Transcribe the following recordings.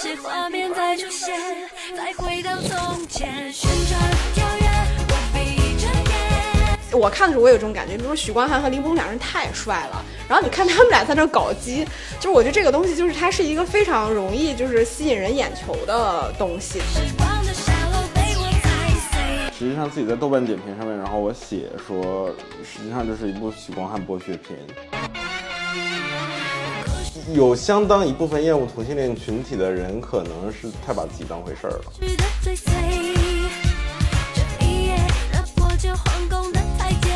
些画面再出现，再回到从前，旋转跳跃，我闭着眼。我看的时候，我有这种感觉，比如说许光汉和林峰两人太帅了，然后你看他们俩在那搞基，就是我觉得这个东西就是它是一个非常容易就是吸引人眼球的东西。时光的沙漏被我踩碎。实际上自己在豆瓣点评上面，然后我写说，实际上这是一部许光汉剥削片。有相当一部分厌恶同性恋群体的人，可能是太把自己当回事儿了。去的追随，这一夜踏破旧皇宫的台阶，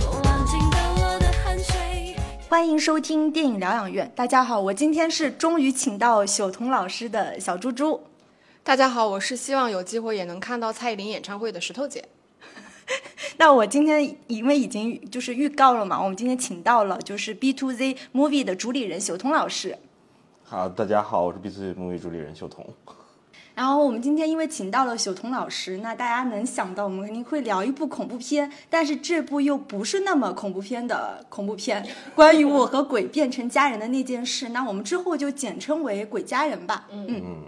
我忘记了我的汗水。欢迎收听电影疗养院。大家好，我今天是终于请到朽童老师的小猪猪。大家好，我是希望有机会也能看到蔡依林演唱会的石头姐。那我今天因为已经就是预告了嘛，我们今天请到了就是 B to Z Movie 的主理人朽童老师。好，大家好，我是 B to Z movie 主理人秀彤。然后我们今天因为请到了朽童老师，那大家能想到我们肯定会聊一部恐怖片，但是这部又不是那么恐怖片的恐怖片，关于我和鬼变成家人的那件事，那我们之后就简称为鬼家人吧。嗯。嗯，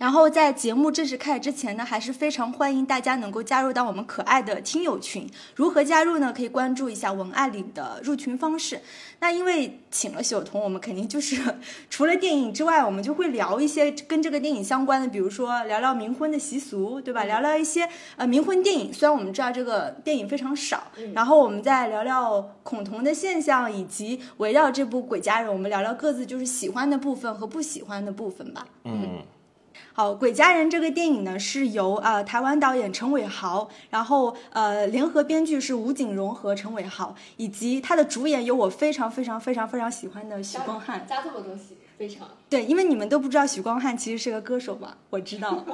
然后在节目正式开始之前呢，还是非常欢迎大家能够加入到我们可爱的听友群。如何加入呢？可以关注一下文案里的入群方式。那因为请了朽童，我们肯定就是除了电影之外，我们就会聊一些跟这个电影相关的，比如说聊聊冥婚的习俗，对吧？聊聊一些呃冥婚电影。虽然我们知道这个电影非常少，然后我们再聊聊恐同的现象，以及围绕这部《鬼家人》，我们聊聊各自就是喜欢的部分和不喜欢的部分吧。嗯，好，《鬼家人》这个电影呢，是由呃台湾导演陈伟豪，然后呃联合编剧是吴景荣和陈伟豪，以及他的主演有我非常非常非常非常喜欢的许光汉。加这么多戏，非常。对，因为你们都不知道许光汉其实是个歌手嘛，我知道。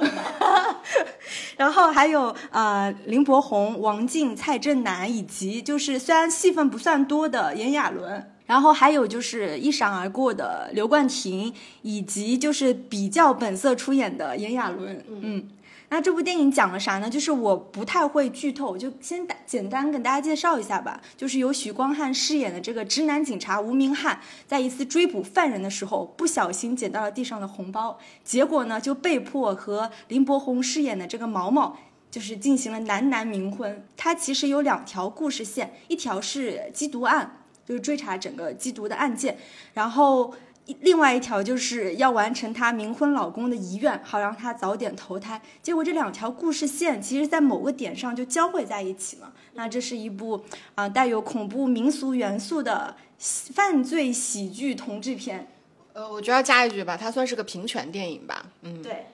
然后还有呃林柏宏、王静、蔡振南，以及就是虽然戏份不算多的炎亚纶。然后还有就是一闪而过的刘冠廷，以及就是比较本色出演的炎亚纶。嗯，那这部电影讲了啥呢？就是我不太会剧透，我就先打简单跟大家介绍一下吧。就是由许光汉饰演的这个直男警察吴明翰，在一次追捕犯人的时候，不小心捡到了地上的红包，结果呢就被迫和林柏宏饰演的这个毛毛。就是进行了男男冥婚，它其实有两条故事线，一条是缉毒案，就是追查整个缉毒的案件，然后另外一条就是要完成她冥婚老公的遗愿，好让她早点投胎。结果这两条故事线其实在某个点上就交汇在一起了。那这是一部啊、带有恐怖民俗元素的喜犯罪喜剧同志片。呃，我觉得要加一句吧，它算是个平权电影吧。嗯，对。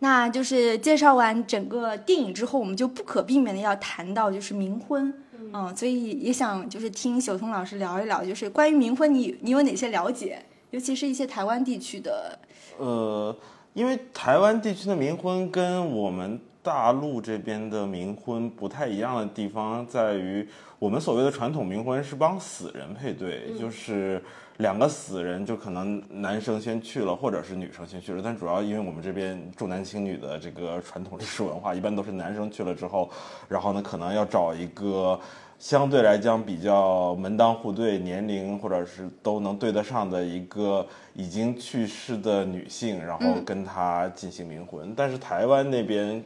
那就是介绍完整个电影之后，我们就不可避免的要谈到就是冥婚，嗯，所以也想就是听朽童老师聊一聊，就是关于冥婚你你有哪些了解，尤其是一些台湾地区的，呃，因为台湾地区的冥婚跟我们大陆这边的冥婚不太一样的地方在于，我们所谓的传统冥婚是帮死人配对，就是两个死人就可能男生先去了，或者是女生先去了，但主要因为我们这边重男轻女的这个传统历史文化，一般都是男生去了之后，然后呢可能要找一个。相对来讲比较门当户对、年龄或者是都能对得上的一个已经去世的女性，然后跟她进行冥婚。但是台湾那边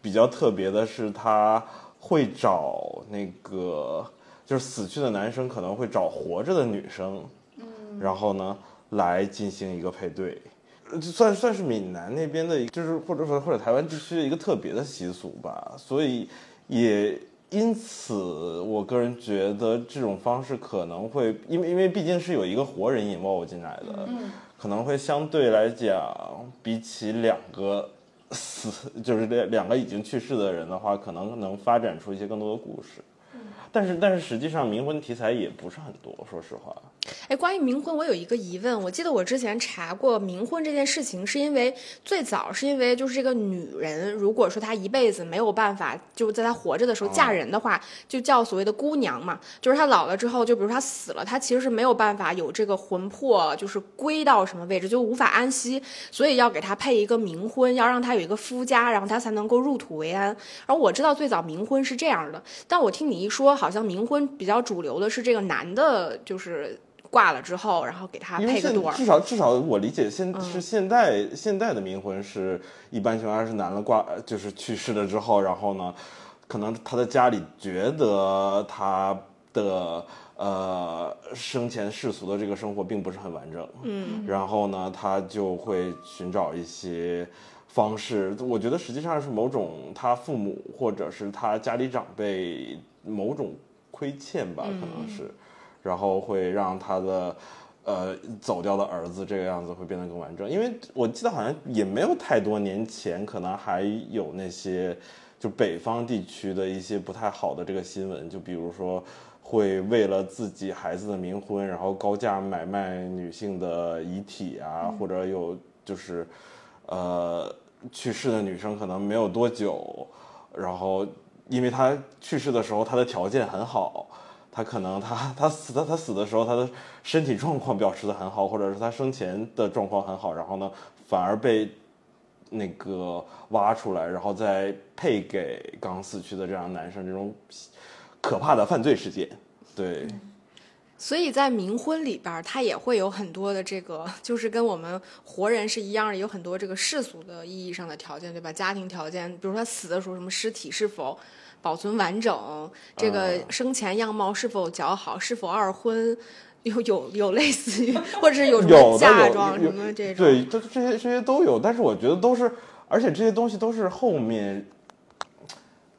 比较特别的是，他会找那个就是死去的男生可能会找活着的女生，嗯然后呢来进行一个配对。呃就算算是闽南那边的，就是或者说或者台湾地区的一个特别的习俗吧，所以也因此，我个人觉得这种方式可能会，因为因为毕竟是有一个活人引爆进来的，可能会相对来讲，比起两个死，就是两两个已经去世的人的话，可能能发展出一些更多的故事。但是但是实际上冥婚题材也不是很多，说实话。哎，关于冥婚，我有一个疑问。我记得我之前查过冥婚这件事情，是因为最早是因为就是这个女人，如果说她一辈子没有办法，就是在她活着的时候嫁人的话，就叫所谓的姑娘嘛。就是她老了之后，就比如她死了，她其实是没有办法有这个魂魄，就是归到什么位置，就无法安息，所以要给她配一个冥婚，要让她有一个夫家，然后她才能够入土为安。而我知道最早冥婚是这样的，但我听你一说，好像冥婚比较主流的是这个男的，就是挂了之后，然后给他配个对儿。至少至少我理解现嗯是现代现代的冥婚是一般情况下是男的挂就是去世了之后，然后呢，可能他的家里觉得他的呃生前世俗的这个生活并不是很完整，嗯，然后呢，他就会寻找一些。方式，我觉得实际上是某种他父母或者是他家里长辈某种亏欠吧，可能是，然后会让他的呃走掉的儿子这个样子会变得更完整。因为我记得好像也没有太多年前，可能还有那些就北方地区的一些不太好的这个新闻，就比如说会为了自己孩子的冥婚，然后高价买卖女性的遗体啊，或者有就是呃去世的女生可能没有多久，然后因为她去世的时候她的条件很好。他可能他他死的他死的时候，他的身体状况表示的很好，或者是他生前的状况很好，然后呢，反而被那个挖出来，然后再配给刚死去的这样男生，这种可怕的犯罪事件。对，所以在冥婚里边他，也会有很多的这个，就是跟我们活人是一样的，有很多这个世俗的意义上的条件，对吧？家庭条件，比如说他死的时候，什么尸体是否保存完整，这个嗯生前样貌是否较好，是否二婚，有有有类似于，或者是有什么嫁妆什么这种，对，这这些这些都有，但是我觉得都是，而且这些东西都是后面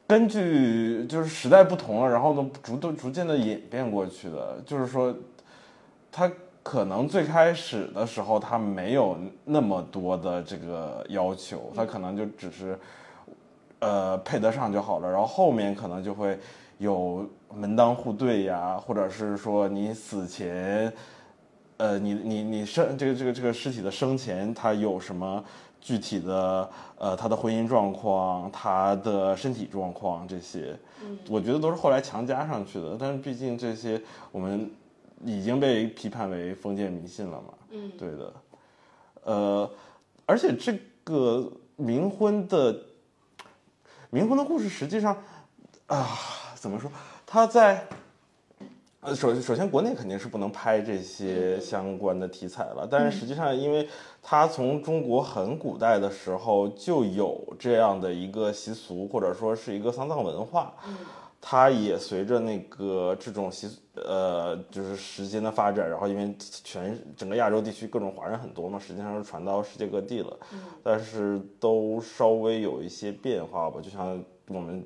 根据就是时代不同了，然后呢逐都逐渐的演变过去的。就是说，他可能最开始的时候他没有那么多的这个要求，他可能就只是呃配得上就好了，然后后面可能就会有门当户对呀，或者是说你死前。呃，你你你生这个这个这个尸体的生前，他有什么具体的呃他的婚姻状况、他的身体状况这些，我觉得都是后来强加上去的。但是毕竟这些我们已经被批判为封建迷信了嘛，嗯，对的，呃，而且这个冥婚的冥婚的故事，实际上啊，怎么说？他在呃，首首先，国内肯定是不能拍这些相关的题材了。但是实际上，因为它从中国很古代的时候就有这样的一个习俗，或者说是一个丧葬文化，它也随着那个这种习俗呃，就是时间的发展，然后因为全整个亚洲地区各种华人很多嘛，实际上是传到世界各地了。但是都稍微有一些变化吧，就像我们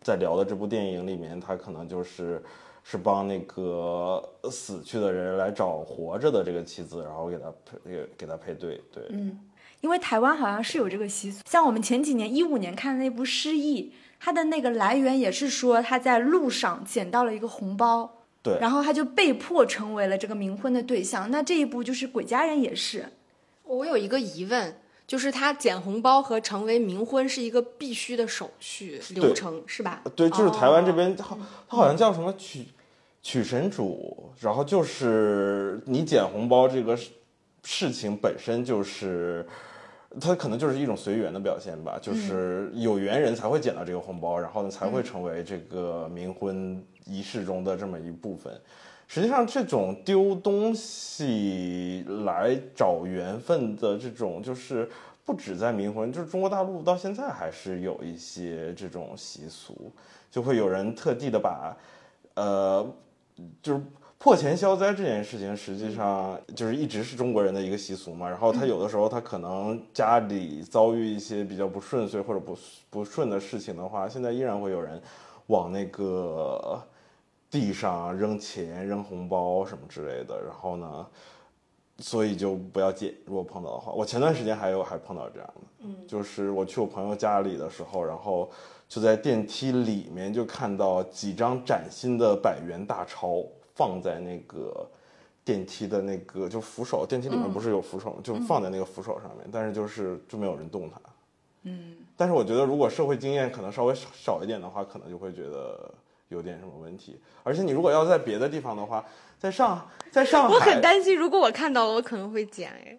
在聊的这部电影里面，它可能就是。是帮那个死去的人来找活着的这个妻子，然后给他配给给他配对，对，嗯因为台湾好像是有这个习俗，像我们前几年一五年看的那部《失忆》，它的那个来源也是说他在路上捡到了一个红包，对然后他就被迫成为了这个冥婚的对象。那这一步就是《鬼家人》也是，我有一个疑问，就是他捡红包和成为冥婚是一个必须的手续流程，是吧？对，就是台湾这哦边，它它好像叫什么取取神主，然后就是你捡红包这个事事情本身就是。它可能就是一种随缘的表现吧，就是有缘人才会捡到这个红包，然后呢才会成为这个冥婚仪式中的这么一部分。实际上，这种丢东西来找缘分的这种，就是不止在冥婚，就是中国大陆到现在还是有一些这种习俗，就会有人特地的把，呃，就是破钱消灾这件事情，实际上就是一直是中国人的一个习俗嘛。然后他有的时候他可能家里遭遇一些比较不顺遂或者不不顺的事情的话，现在依然会有人往那个地上扔钱、扔红包什么之类的。然后呢，所以就不要捡，如果碰到的话。我前段时间还有还碰到这样的，嗯，就是我去我朋友家里的时候，然后就在电梯里面就看到几张崭新的百元大钞放在那个电梯的那个就扶手，电梯里面不是有扶手吗？就放在那个扶手上面，但是就是就没有人动它。嗯，但是我觉得如果社会经验可能稍微少少一点的话，可能就会觉得有点什么问题。而且你如果要在别的地方的话，在上在上海，我很担心，如果我看到了，我可能会捡哎。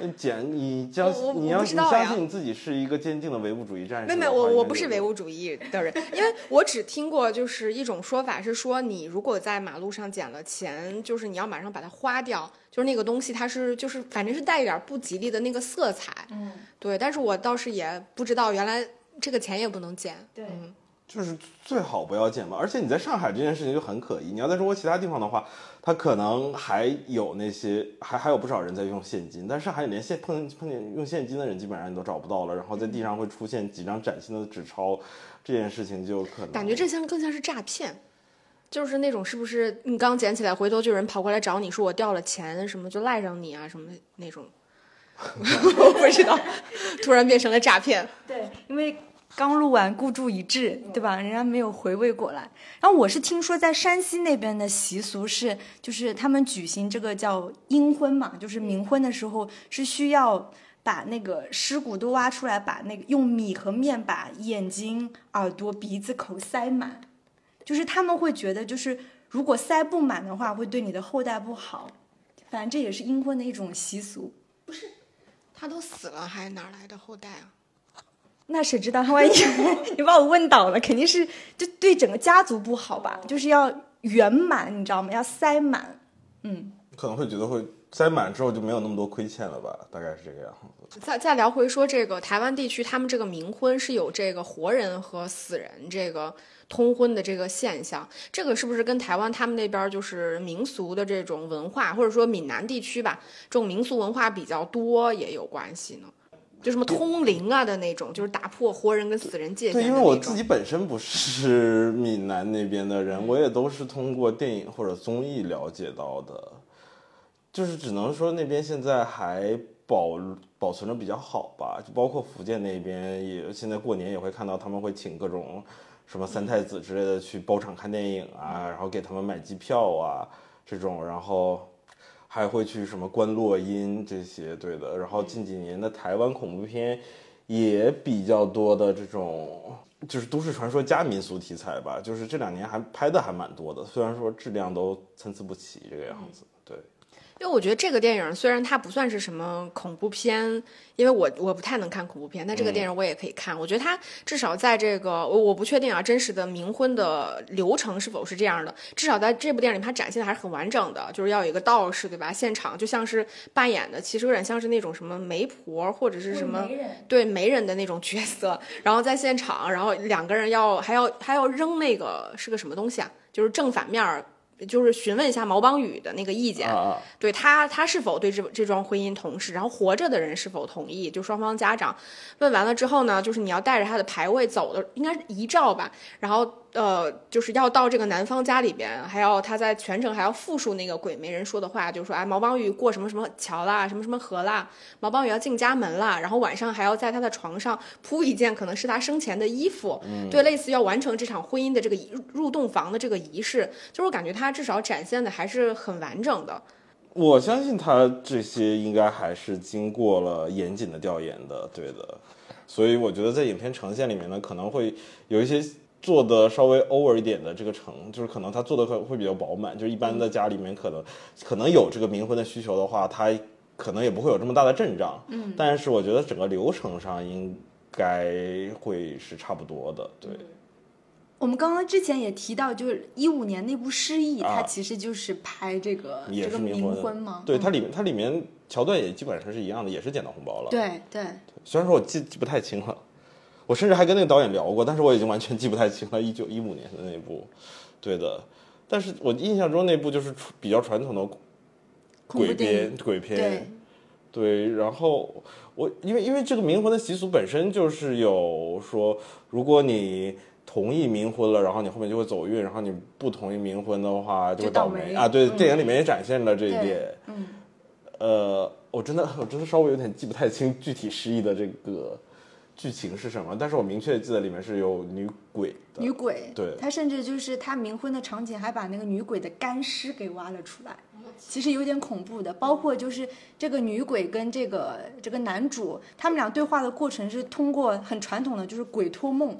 嗯简，你相我我你要相信你自己是一个坚定的唯物主义战士。没没，我我不是唯物主义的人，因为我只听过就是一种说法是说，你如果在马路上捡了钱，就是你要马上把它花掉，就是那个东西它是就是反正是带一点不吉利的那个色彩。嗯，对，但是我倒是也不知道原来这个钱也不能捡。对嗯就是最好不要见吧。而且你在上海这件事情就很可疑，你要在中国其他地方的话，它可能还有那些还还有不少人在用现金，但是上海连现碰碰见用现金的人基本上你都找不到了，然后在地上会出现几张崭新的纸钞，这件事情就可能感觉这像更像是诈骗。就是那种是不是你刚捡起来，回头就有人跑过来找你说我掉了钱什么，就赖上你啊什么那种，我不知道，突然变成了诈骗。对，因为刚录完孤注一掷，对吧？人家没有回味过来。然后我是听说在山西那边的习俗是，就是他们举行这个叫阴婚嘛，就是冥婚的时候是需要把那个尸骨都挖出来，把那个用米和面把眼睛、耳朵、鼻子、口塞满，就是他们会觉得，就是如果塞不满的话，会对你的后代不好。反正这也是阴婚的一种习俗。不是他都死了，还哪来的后代啊？那谁知道？万一 你把我问倒了，肯定是就对整个家族不好吧？就是要圆满，你知道吗？要塞满。嗯，可能会觉得会塞满之后就没有那么多亏欠了吧，大概是这个样子。再再聊回说这个台湾地区，他们这个冥婚是有这个活人和死人这个通婚的这个现象，这个是不是跟台湾他们那边就是民俗的这种文化，或者说闽南地区吧，这种民俗文化比较多也有关系呢？就什么通灵啊的那种，就是打破活人跟死人界限对。因为我自己本身不是闽南那边的人，我也都是通过电影或者综艺了解到的。就是只能说那边现在还保保存的比较好吧，就包括福建那边也现在过年也会看到他们会请各种什么三太子之类的去包场看电影啊，然后给他们买机票啊这种，然后还会去什么关洛音这些，对的。然后近几年的台湾恐怖片也比较多的这种。就是都市传说加民俗题材吧，就是这两年还拍的还蛮多的，虽然说质量都参差不齐这个样子，对。因为我觉得这个电影虽然它不算是什么恐怖片，因为我我不太能看恐怖片，但这个电影我也可以看。我觉得它至少在这个我我不确定啊，真实的冥婚的流程是否是这样的，至少在这部电影里面它展现的还是很完整的，就是要有一个道士对吧？现场就像是扮演的，其实有点像是那种什么媒婆或者是什么对媒人的那种角色，然后在现场，然后两个人要还要还要扔那个是个什么东西啊？就是正反面儿。就是询问一下毛邦宇的那个意见，啊，对他他是否对这这桩婚姻同事，然后活着的人是否同意，就双方家长问完了之后呢，就是你要带着他的牌位走的，应该是遗照吧，然后呃就是要到这个男方家里边，还要他在全程还要复述那个鬼媒人说的话，就是说哎毛邦宇过什么什么桥啦，什么什么河啦，毛邦宇要进家门啦，然后晚上还要在他的床上铺一件可能是他生前的衣服，对，类似要完成这场婚姻的这个入入洞房的这个仪式，就是我感觉他至少展现的还是很完整的。我相信他这些应该还是经过了严谨的调研的，对的。所以我觉得在影片呈现里面呢，可能会有一些做的稍微 over 一点的这个城，就是可能他做的会会比较饱满，就是一般的家里面可能可能有这个冥婚的需求的话，他可能也不会有这么大的阵仗。嗯，但是我觉得整个流程上应该会是差不多的，对。我们刚刚之前也提到，就是一五年那部《失忆》，啊。它其实就是拍这个也这个冥是冥婚的。婚嘛。对，嗯。它里面它里面桥段也基本上是一样的，也是捡到红包了。对。对，虽然说我记记不太清了，我甚至还跟那个导演聊过，但是我已经完全记不太清了。一九一五年的那部，对的。但是我印象中那部就是比较传统的鬼片，鬼片。对对，然后我因为因为这个冥婚的习俗本身就是有说，如果你同意冥婚了，然后你后面就会走运，然后你不同意冥婚的话就会倒霉霉啊。对，嗯电影里面也展现了这一点。嗯，呃，我真的我真的稍微有点记不太清具体失忆的这个剧情是什么，但是我明确记得里面是有女鬼的。女鬼，对他甚至就是他冥婚的场景，还把那个女鬼的干尸给挖了出来，其实有点恐怖的。包括就是这个女鬼跟这个这个男主，他们俩对话的过程是通过很传统的就是鬼托梦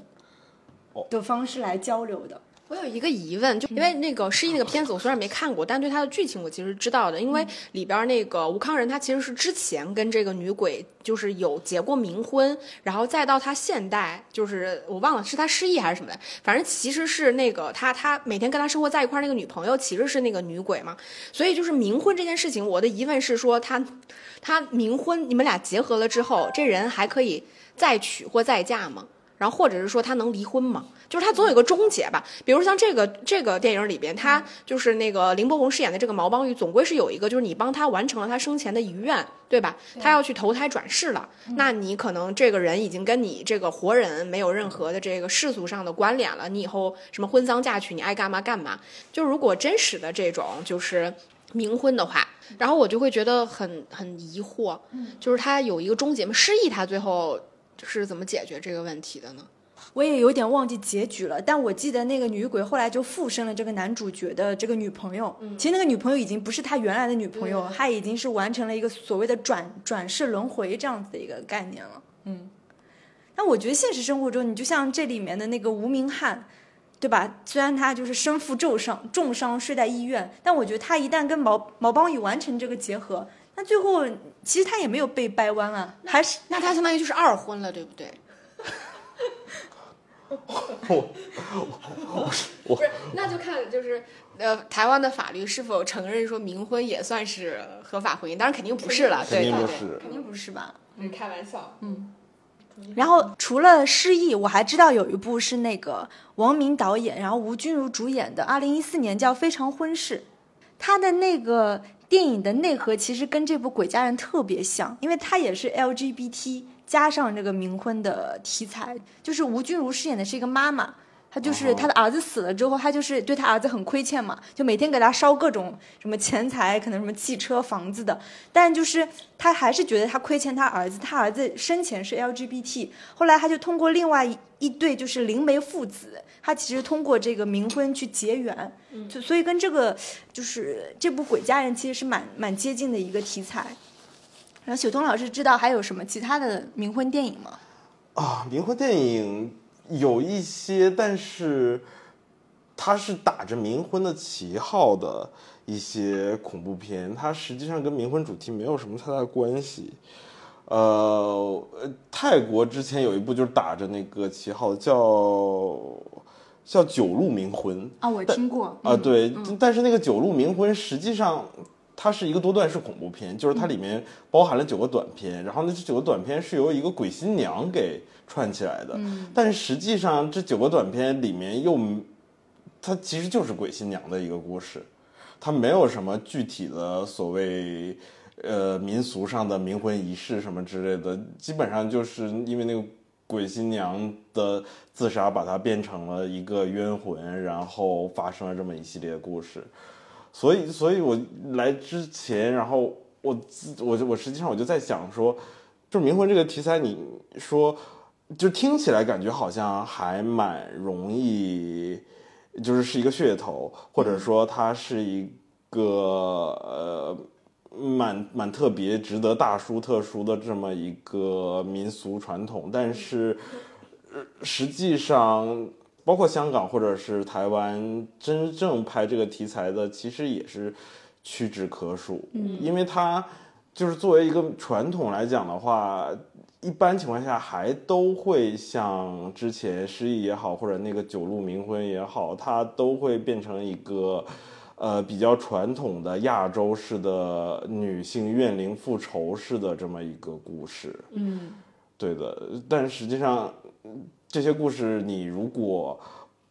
哦的方式来交流的。我有一个疑问，就因为那个失忆那个片子，我虽然没看过，但对它的剧情我其实知道的。因为里边那个吴康仁，他其实是之前跟这个女鬼就是有结过冥婚，然后再到他现代，就是我忘了是他失忆还是什么的，反正其实是那个他他每天跟他生活在一块儿那个女朋友其实是那个女鬼嘛。所以就是冥婚这件事情，我的疑问是说他他冥婚你们俩结合了之后，这人还可以再娶或再嫁吗？然后或者是说他能离婚吗？就是他总有一个终结吧。比如像这个这个电影里边，他就是那个林柏宏饰演的这个毛邦玉，总归是有一个，就是你帮他完成了他生前的遗愿，对吧？他要去投胎转世了，那你可能这个人已经跟你这个活人没有任何的这个世俗上的关联了。你以后什么婚丧嫁娶，你爱干嘛干嘛。就如果真实的这种就是冥婚的话，然后我就会觉得很很疑惑，就是他有一个终结嘛？失忆他最后是怎么解决这个问题的呢？我也有点忘记结局了，但我记得那个女鬼后来就附身了这个男主角的这个女朋友。其实那个女朋友已经不是他原来的女朋友，她已经是完成了一个所谓的转转世轮回这样子的一个概念了。嗯，但我觉得现实生活中，你就像这里面的那个无名汉，对吧？虽然他就是身负重伤，重伤睡在医院，但我觉得他一旦跟毛毛邦宇完成这个结合，那最后其实他也没有被掰弯啊，还是那他相当于就是二婚了，对不对？我不是，那就看就是呃，台湾的法律是否承认说冥婚也算是合法婚姻？当然肯定不是了，肯对对对，定不是。肯定不是吧？嗯，开玩笑。嗯，然后除了《失忆》，我还知道有一部是那个王明导演，然后吴君如主演的，二零一四年叫《非常婚事》。他的那个电影的内核其实跟这部《鬼家人》特别像，因为它也是 LGBT 加上这个冥婚的题材。就是吴君如饰演的是一个妈妈，她就是哦她的儿子死了之后，她就是对她儿子很亏欠嘛，就每天给他烧各种什么钱财，可能什么汽车、房子的。但就是她还是觉得她亏欠她儿子，她儿子生前是 LGBT，后来她就通过另外一一对就是灵媒父子，她其实通过这个冥婚去结缘，就所以跟这个就是这部《鬼家人》其实是蛮蛮接近的一个题材。然后雪冬老师知道还有什么其他的冥婚电影吗？啊，冥婚电影有一些，但是它是打着冥婚的旗号的一些恐怖片，它实际上跟冥婚主题没有什么太大关系。呃，呃泰国之前有一部就是打着那个旗号叫叫《九路冥婚》，啊，我听过啊，对，但是那个《九路冥婚》实际上它是一个多段式恐怖片，就是它里面包含了九个短片，然后那，这九个短片是由一个鬼新娘给串起来的，但是实际上这九个短片里面又，它其实就是鬼新娘的一个故事，它没有什么具体的所谓。呃，民俗上的冥婚仪式什么之类的，基本上就是因为那个鬼新娘的自杀，把她变成了一个冤魂，然后发生了这么一系列的故事。所以，所以我来之前，然后我自我我实际上我就在想说，就是冥婚这个题材，你说就听起来感觉好像还蛮容易，就是是一个噱头，或者说它是一个呃。蛮蛮特别、值得大书特书的这么一个民俗传统，但是呃实际上，包括香港或者是台湾，真正拍这个题材的，其实也是屈指可数。嗯，因为它就是作为一个传统来讲的话，一般情况下还都会像之前失忆也好，或者那个九路冥婚也好，它都会变成一个。呃，比较传统的亚洲式的女性怨灵复仇式的这么一个故事，嗯，对的。但实际上，嗯这些故事你如果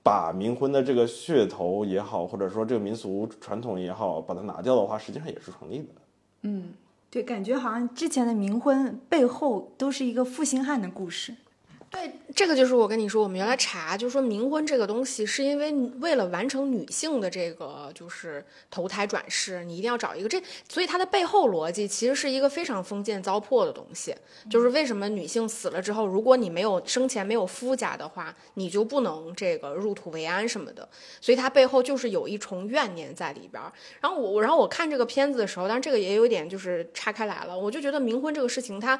把冥婚的这个噱头也好，或者说这个民俗传统也好，把它拿掉的话，实际上也是成立的。嗯对，感觉好像之前的冥婚背后都是一个负心汉的故事。对，这个就是我跟你说，我们原来查，就是说冥婚这个东西，是因为为了完成女性的这个就是投胎转世，你一定要找一个这，所以它的背后逻辑其实是一个非常封建糟粕的东西。就是为什么女性死了之后，如果你没有生前没有夫家的话，你就不能这个入土为安什么的。所以它背后就是有一重怨念在里边。然后我，然后我看这个片子的时候，当然这个也有点就是岔开来了，我就觉得冥婚这个事情它。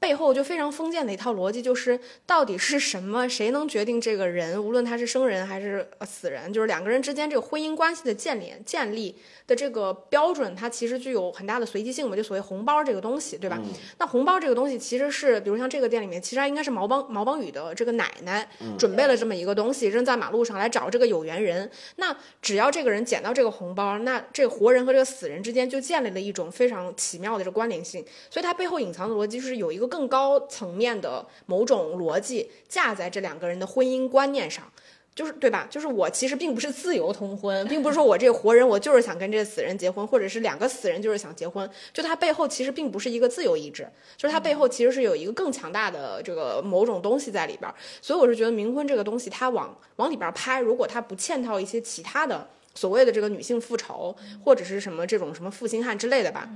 背后就非常封建的一套逻辑，就是到底是什么，谁能决定这个人，无论他是生人还是死人，就是两个人之间这个婚姻关系的建立建立的这个标准，它其实具有很大的随机性嘛，就所谓红包这个东西，对吧？那红包这个东西其实是，比如像这个店里面，其实它应该是毛邦毛邦宇的这个奶奶准备了这么一个东西，扔在马路上来找这个有缘人。那只要这个人捡到这个红包，那这个活人和这个死人之间就建立了一种非常奇妙的这个关联性。所以它背后隐藏的逻辑是有一个更高层面的某种逻辑架在这两个人的婚姻观念上。就是对吧？就是我其实并不是自由通婚，并不是说我这个活人我就是想跟这个死人结婚，或者是两个死人就是想结婚。就它背后其实并不是一个自由意志，就是它背后其实是有一个更强大的这个某种东西在里边儿。所以我是觉得冥婚这个东西，它往往里边儿拍，如果它不嵌套一些其他的所谓的这个女性复仇或者是什么这种什么负心汉之类的吧。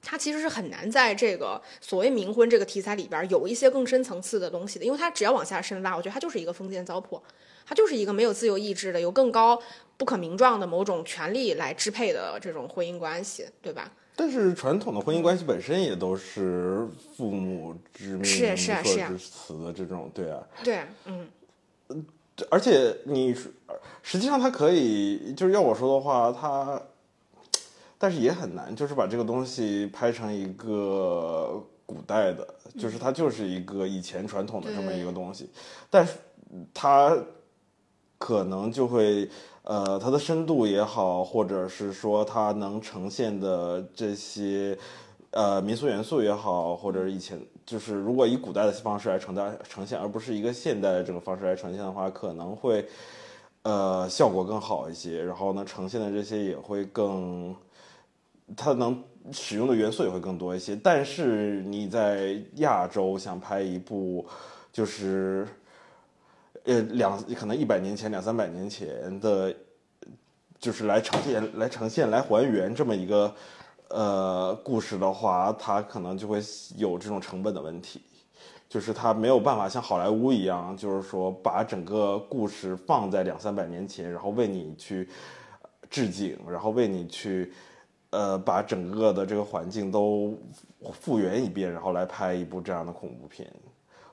它其实是很难在这个所谓冥婚这个题材里边儿有一些更深层次的东西的，因为它只要往下深挖，我觉得它就是一个封建糟粕，它就是一个没有自由意志的、有更高不可名状的某种权利来支配的这种婚姻关系，对吧？但是传统的婚姻关系本身也都是父母之命、是是啊媒妁之词的这种，对啊。对，嗯，而且你实际上它可以，就是要我说的话，它，但是也很难，就是把这个东西拍成一个古代的，就是它就是一个以前传统的这么一个东西，但是它可能就会。呃，它的深度也好，或者是说它能呈现的这些呃民俗元素也好，或者以前就是如果以古代的方式来呈现呈现，而不是一个现代的这个方式来呈现的话，可能会呃效果更好一些。然后呢，呈现的这些也会更，它能使用的元素也会更多一些。但是你在亚洲想拍一部就是。呃，两可能一百年前、两三百年前的，就是来呈现、来呈现、来还原这么一个呃故事的话，它可能就会有这种成本的问题，就是它没有办法像好莱坞一样，就是说把整个故事放在两三百年前，然后为你去致敬，然后为你去呃把整个的这个环境都复原一遍，然后来拍一部这样的恐怖片。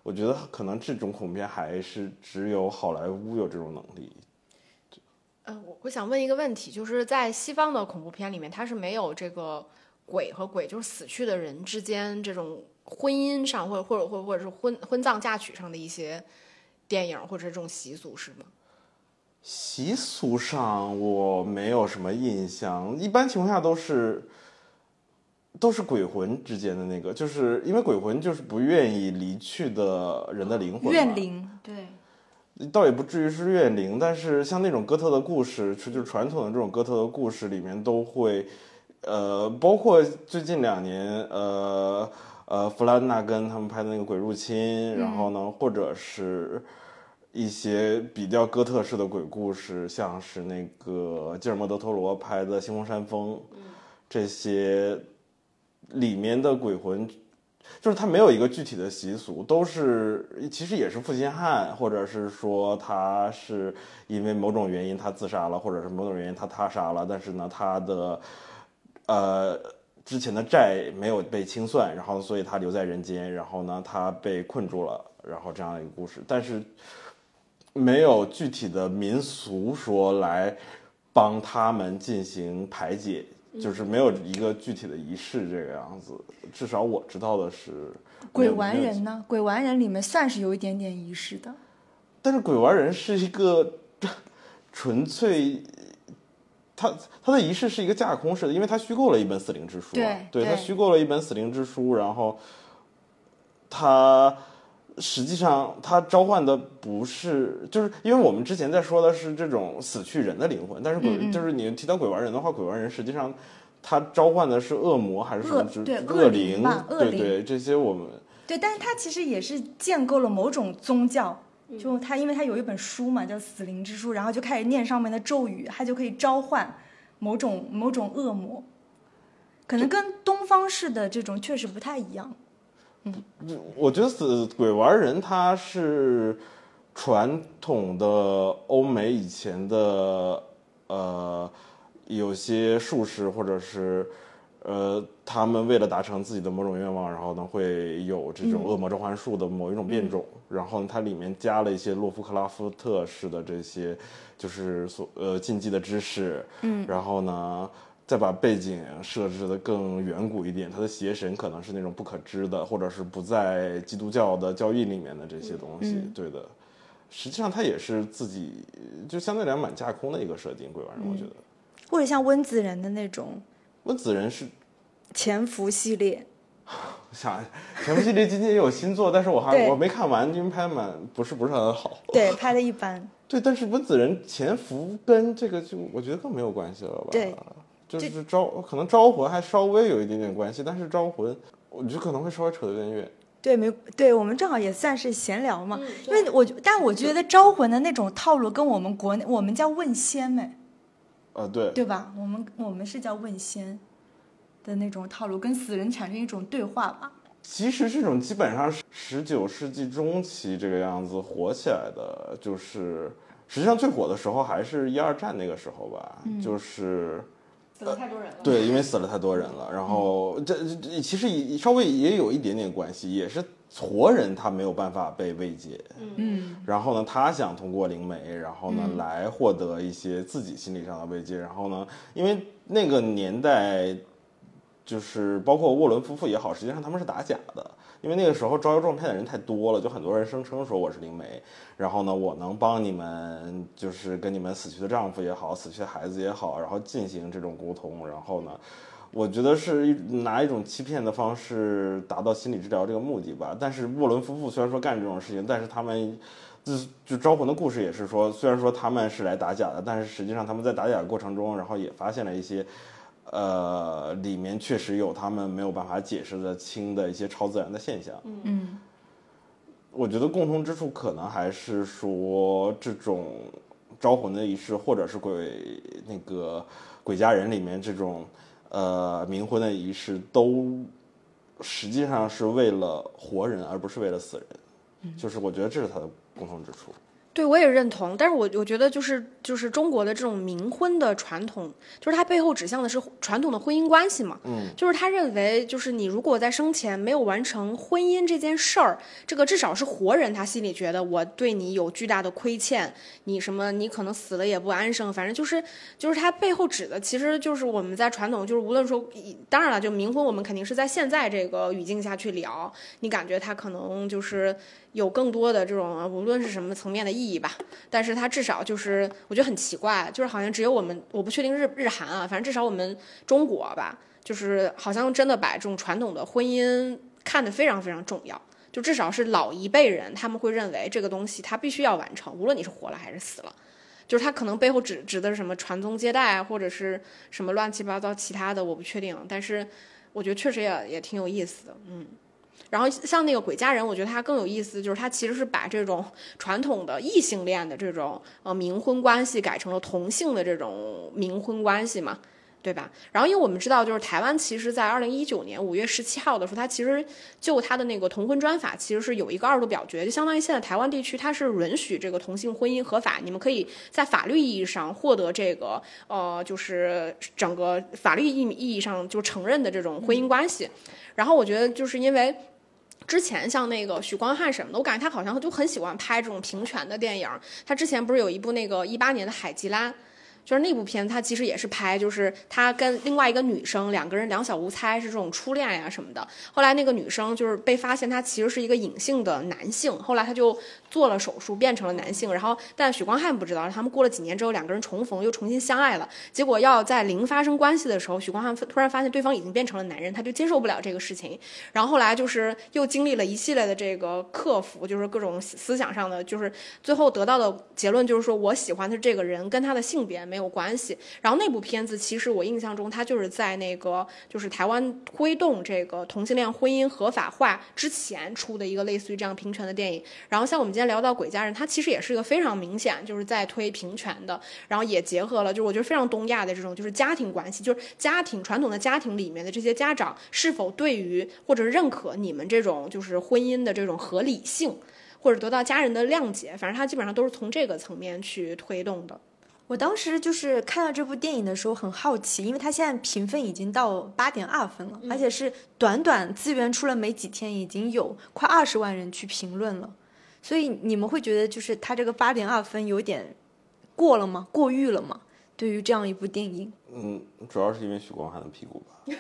我觉得可能这种恐怖片还是只有好莱坞有这种能力。嗯，我我想问一个问题，就是在西方的恐怖片里面，它是没有这个鬼和鬼，就是死去的人之间这种婚姻上，或者或者或者或者是婚婚葬嫁娶上的一些电影或者这种习俗，是吗？习俗上我没有什么印象，一般情况下都是都是鬼魂之间的那个，就是因为鬼魂就是不愿意离去的人的灵魂，怨灵，对，倒也不至于是怨灵，但是像那种哥特的故事，就是传统的这种哥特的故事里面都会，呃，包括最近两年，呃呃，弗兰纳根他们拍的那个《鬼入侵》，然后呢，或者是一些比较哥特式的鬼故事，像是那个吉尔莫德托罗拍的《星空山峰》，这些里面的鬼魂就是他没有一个具体的习俗，都是其实也是负心汉，或者是说他是因为某种原因他自杀了，或者是某种原因他他杀了，但是呢他的呃之前的债没有被清算，然后所以他留在人间，然后呢他被困住了，然后这样的一个故事，但是没有具体的民俗说来帮他们进行排解。就是没有一个具体的仪式这个样子，至少我知道的是鬼玩人呢？鬼玩人里面算是有一点点仪式的，但是鬼玩人是一个纯粹，他他的仪式是一个架空式的，因为他虚构了一本死灵之书、啊，对对他虚构了一本死灵之书，然后他实际上他召唤的不是，就是因为我们之前在说的是这种死去人的灵魂，但是鬼、嗯嗯就是你提到鬼玩人的话，鬼玩人实际上他召唤的是恶魔还是什么恶之对恶恶灵灵吧恶灵对对，这些我们对，但是他其实也是建构了某种宗教。嗯就他，因为他有一本书嘛，叫《死灵之书》，然后就开始念上面的咒语，他就可以召唤某种某种恶魔，可能跟东方式的这种确实不太一样。我觉得死鬼玩人他是传统的欧美以前的呃有些术士或者是呃，他们为了达成自己的某种愿望，然后呢会有这种恶魔召唤术的某一种变种，然后呢它里面加了一些洛夫克拉夫特式的这些，就是所呃禁忌的知识，嗯，然后呢。再把背景设置的更远古一点，他的邪神可能是那种不可知的，或者是不在基督教的教义里面的这些东西。对的，实际上他也是自己就相对来讲蛮架空的一个设定，鬼玩人，我觉得。或者像温子仁的那种温子仁是潜伏系列，我想潜伏系列今年也有新作，但是我还我没看完，因为拍的蛮不是不是很好。对，拍的一般。对，但是温子仁潜伏跟这个就我觉得更没有关系了吧？对，就是招可能招魂还稍微有一点点关系，但是招魂我觉得可能会稍微扯得有点远。对，没对，我们正好也算是闲聊嘛，因为我但我觉得招魂的那种套路跟我们国内我们叫问仙哎，呃，对，对吧？我们我们是叫问仙的那种套路，跟死人产生一种对话吧。其实这种基本上是十九世纪中期这个样子火起来的，就是实际上最火的时候还是一二战那个时候吧，就是。死了太多人了。对，因为死了太多人了，然后这这这其实也稍微也有一点点关系，也是活人他没有办法被慰藉，嗯。然后呢，他想通过灵媒，然后呢来获得一些自己心理上的慰藉，然后呢，因为那个年代，就是包括沃伦夫妇也好，实际上他们是打假的。因为那个时候招摇撞骗的人太多了，就很多人声称说我是灵媒，然后呢，我能帮你们，就是跟你们死去的丈夫也好，死去的孩子也好，然后进行这种沟通，然后呢，我觉得是拿一种欺骗的方式达到心理治疗这个目的吧。但是沃伦夫妇虽然说干这种事情，但是他们就就招魂的故事也是说，虽然说他们是来打假的，但是实际上他们在打假的过程中，然后也发现了一些。呃，里面确实有他们没有办法解释的清的一些超自然的现象。嗯我觉得共同之处可能还是说这种招魂的仪式，或者是鬼那个鬼家人里面这种呃冥婚的仪式，都实际上是为了活人，而不是为了死人。就是我觉得这是它的共同之处。对，我也认同，但是我我觉得就是就是中国的这种冥婚的传统，就是它背后指向的是传统的婚姻关系嘛，嗯，就是他认为就是你如果在生前没有完成婚姻这件事儿，这个至少是活人他心里觉得我对你有巨大的亏欠，你什么你可能死了也不安生，反正就是就是他背后指的其实就是我们在传统就是无论说当然了，就冥婚我们肯定是在现在这个语境下去聊，你感觉他可能就是。有更多的这种无论是什么层面的意义吧，但是它至少就是我觉得很奇怪，就是好像只有我们我不确定日日韩啊，反正至少我们中国吧，就是好像真的把这种传统的婚姻看得非常非常重要，就至少是老一辈人他们会认为这个东西它必须要完成，无论你是活了还是死了，就是它可能背后指指的是什么传宗接代，或者是什么乱七八糟其他的，我不确定，但是我觉得确实也也挺有意思的，嗯。然后像那个鬼家人，我觉得它更有意思，就是它其实是把这种传统的异性恋的这种呃冥婚关系改成了同性的这种冥婚关系嘛，对吧？然后因为我们知道，就是台湾其实在二零一九年五月十七号的时候，它其实就它的那个同婚专法其实是有一个二度表决，就相当于现在台湾地区它是允许这个同性婚姻合法，你们可以在法律意义上获得这个呃就是整个法律意意义上就承认的这种婚姻关系。然后我觉得就是因为。之前像那个许光汉什么的，我感觉他好像就很喜欢拍这种平权的电影。他之前不是有一部那个一八年的《海吉拉》，就是那部片，他其实也是拍，就是他跟另外一个女生两个人两小无猜，是这种初恋呀什么的。后来那个女生就是被发现她其实是一个隐性的男性，后来他就做了手术变成了男性。然后但许光汉不知道，他们过了几年之后两个人重逢又重新相爱了。结果要在零发生关系的时候，许光汉突然发现对方已经变成了男人，他就接受不了这个事情。然后后来就是又经历了一系列的这个克服，就是各种思想上的，就是最后得到的结论就是说我喜欢的这个人跟他的性别没没有关系。然后那部片子其实我印象中，他就是在那个就是台湾推动这个同性恋婚姻合法化之前出的一个类似于这样平权的电影。然后像我们今天聊到《鬼家人》，它其实也是一个非常明显就是在推平权的，然后也结合了就是我觉得非常东亚的这种就是家庭关系，就是家庭传统的家庭里面的这些家长是否对于或者认可你们这种就是婚姻的这种合理性，或者得到家人的谅解，反正它基本上都是从这个层面去推动的。我当时就是看到这部电影的时候很好奇，因为它现在评分已经到八点二分了，而且是短短资源出了没几天，已经有快二十万人去评论了。所以你们会觉得就是它这个八点二分有点过了吗？过誉了吗？对于这样一部电影，嗯，主要是因为许光汉的屁股吧。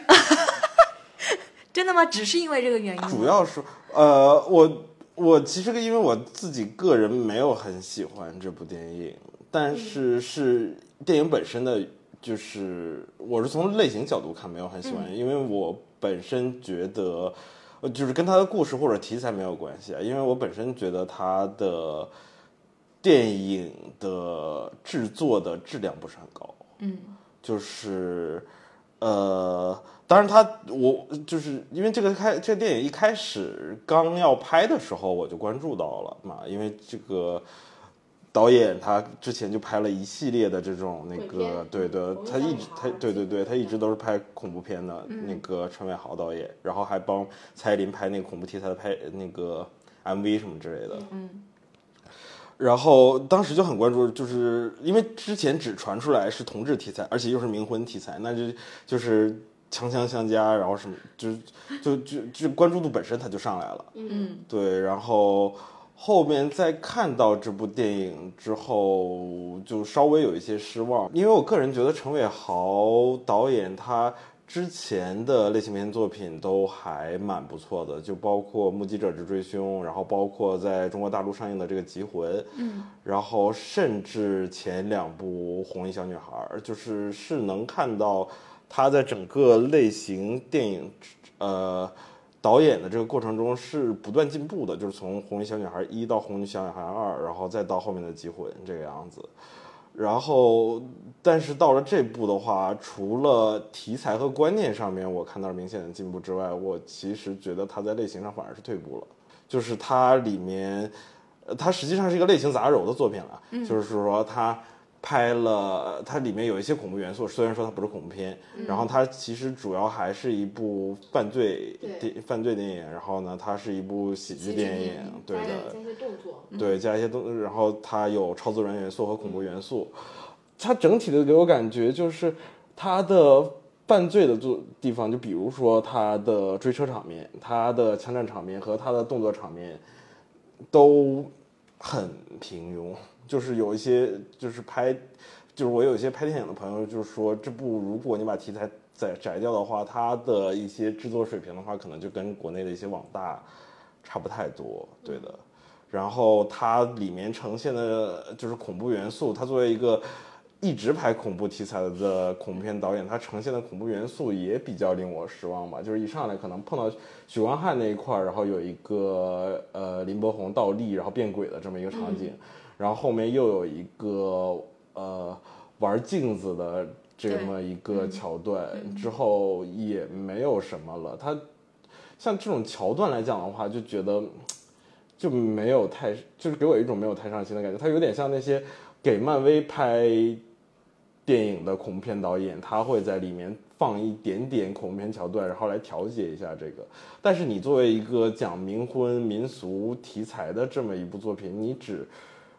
真的吗？只是因为这个原因？主要是呃，我我其实因为我自己个人没有很喜欢这部电影，但是是电影本身的，就是我是从类型角度看没有很喜欢，因为我本身觉得，呃就是跟他的故事或者题材没有关系啊，因为我本身觉得他的电影的制作的质量不是很高，嗯，就是呃，当然他我就是因为这个开这个电影一开始刚要拍的时候我就关注到了嘛，因为这个导演他之前就拍了一系列的这种那个对的，他一直他对对对，他一直都是拍恐怖片的，那个陈伟豪导演，然后还帮蔡依林拍那个恐怖题材的拍那个 MV 什么之类的，嗯。然后当时就很关注，就是因为之前只传出来是同志题材，而且又是冥婚题材，那就就是强强相加，然后什么就就就就关注度本身它就上来了。嗯，对，然后后面在看到这部电影之后，就稍微有一些失望，因为我个人觉得陈伟豪导演他之前的类型片作品都还蛮不错的，就包括《目击者之追凶》，然后包括在中国大陆上映的这个《缉魂》，嗯，然后甚至前两部《红衣小女孩》，就是是能看到他在整个类型电影，呃。导演的这个过程中是不断进步的，就是从《红衣小女孩一》到《红衣小女孩二》，然后再到后面的《缉魂》这个样子。然后，但是到了这部的话，除了题材和观念上面我看到了明显的进步之外，我其实觉得它在类型上反而是退步了。就是它里面，呃，它实际上是一个类型杂糅的作品了，就是说它。拍了，它里面有一些恐怖元素，虽然说它不是恐怖片，然后它其实主要还是一部犯罪电犯罪电影，然后呢，它是一部喜剧电影，对的，加一些动作，对，加一些动，然后它有超自然元素和恐怖元素，它整体的给我感觉就是它的犯罪的做地方，就比如说它的追车场面、它的枪战场面和它的动作场面都很平庸，就是有一些就是拍，就是我有一些拍电影的朋友就是说，这部如果你把题材再摘掉的话，它的一些制作水平的话，可能就跟国内的一些网大差不太多，对的。然后它里面呈现的就是恐怖元素，它作为一个一直拍恐怖题材的恐怖片导演，它呈现的恐怖元素也比较令我失望吧。就是一上来可能碰到许光汉那一块儿，然后有一个呃林柏宏倒立然后变鬼的这么一个场景，然后后面又有一个呃玩镜子的这么一个桥段，之后也没有什么了。他像这种桥段来讲的话，就觉得就没有太，就是给我一种没有太上心的感觉。它有点像那些给漫威拍电影的恐怖片导演，他会在里面放一点点恐怖片桥段，然后来调节一下这个。但是你作为一个讲冥婚民俗题材的这么一部作品，你只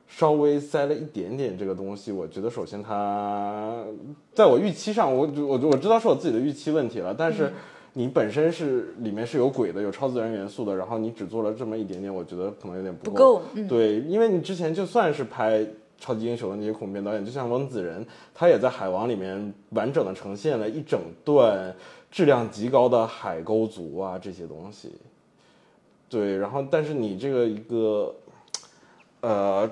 稍微塞了一点点这个东西，我觉得首先它在我预期上，我我我知道是我自己的预期问题了，但是你本身是里面是有鬼的，有超自然元素的，然后你只做了这么一点点，我觉得可能有点不不够嗯。对，因为你之前就算是拍超级英雄的那些恐怖片导演，就像王子仁，他也在《海王》里面完整的呈现了一整段质量极高的海沟族啊这些东西。对，然后但是你这个一个，呃，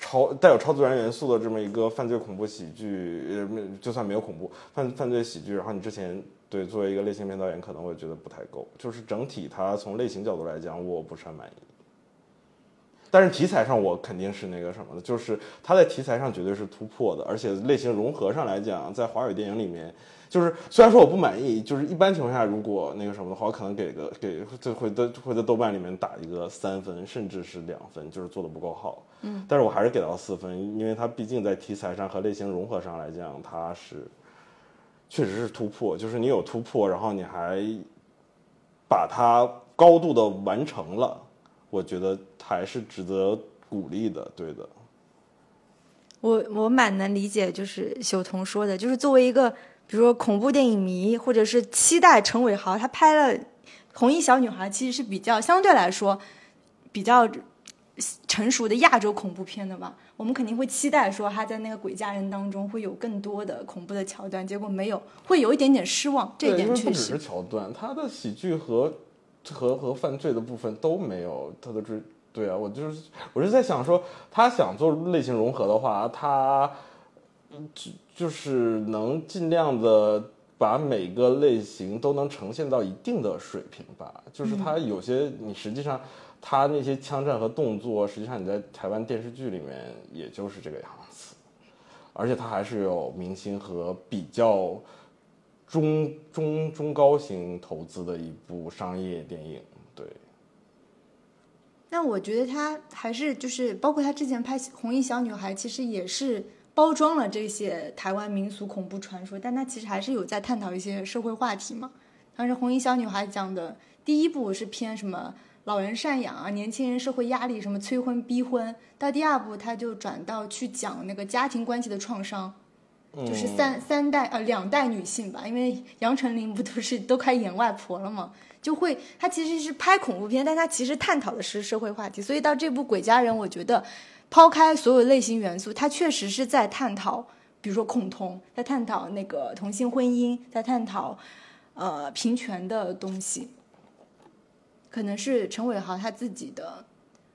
超带有超自然元素的这么一个犯罪恐怖喜剧，呃，就算没有恐怖犯犯罪喜剧，然后你之前对作为一个类型片导演，可能我觉得不太够，就是整体它从类型角度来讲，我不是很满意。但是题材上我肯定是那个什么的，就是它在题材上绝对是突破的，而且类型融合上来讲，在华语电影里面，就是虽然说我不满意，就是一般情况下如果那个什么的话，我可能给个给就会在会在豆瓣里面打一个三分，甚至是两分，就是做的不够好。嗯，但是我还是给到四分，因为它毕竟在题材上和类型融合上来讲，它是确实是突破，就是你有突破，然后你还把它高度的完成了，我觉得还是值得鼓励的，对的。我我蛮能理解，就是小彤说的，就是作为一个比如说恐怖电影迷，或者是期待陈伟豪他拍了《红衣小女孩》，其实是比较相对来说比较成熟的亚洲恐怖片的吧。我们肯定会期待说他在那个《鬼家人》当中会有更多的恐怖的桥段，结果没有，会有一点点失望。这一点确实只是，桥段，他的喜剧和和和犯罪的部分都没有他的追。对啊，我就是我是在想说，他想做类型融合的话，他嗯就就是能尽量的把每个类型都能呈现到一定的水平吧。就是他有些你实际上他那些枪战和动作，实际上你在台湾电视剧里面也就是这个样子，而且他还是有明星和比较。中中中高型投资的一部商业电影，对，那我觉得他还是就是包括他之前拍《红衣小女孩》，其实也是包装了这些台湾民俗恐怖传说，但他其实还是有在探讨一些社会话题嘛。当时《红衣小女孩》讲的第一部是偏什么老人赡养啊、年轻人社会压力、什么催婚逼婚，到第二部他就转到去讲那个家庭关系的创伤。就是三三代呃两代女性吧，因为杨丞琳不都是都快演外婆了嘛，就会她其实是拍恐怖片，但她其实探讨的是社会话题，所以到这部《鬼家人》，我觉得抛开所有类型元素，它确实是在探讨，比如说恐同，在探讨那个同性婚姻，在探讨呃平权的东西，可能是陈伟豪他自己的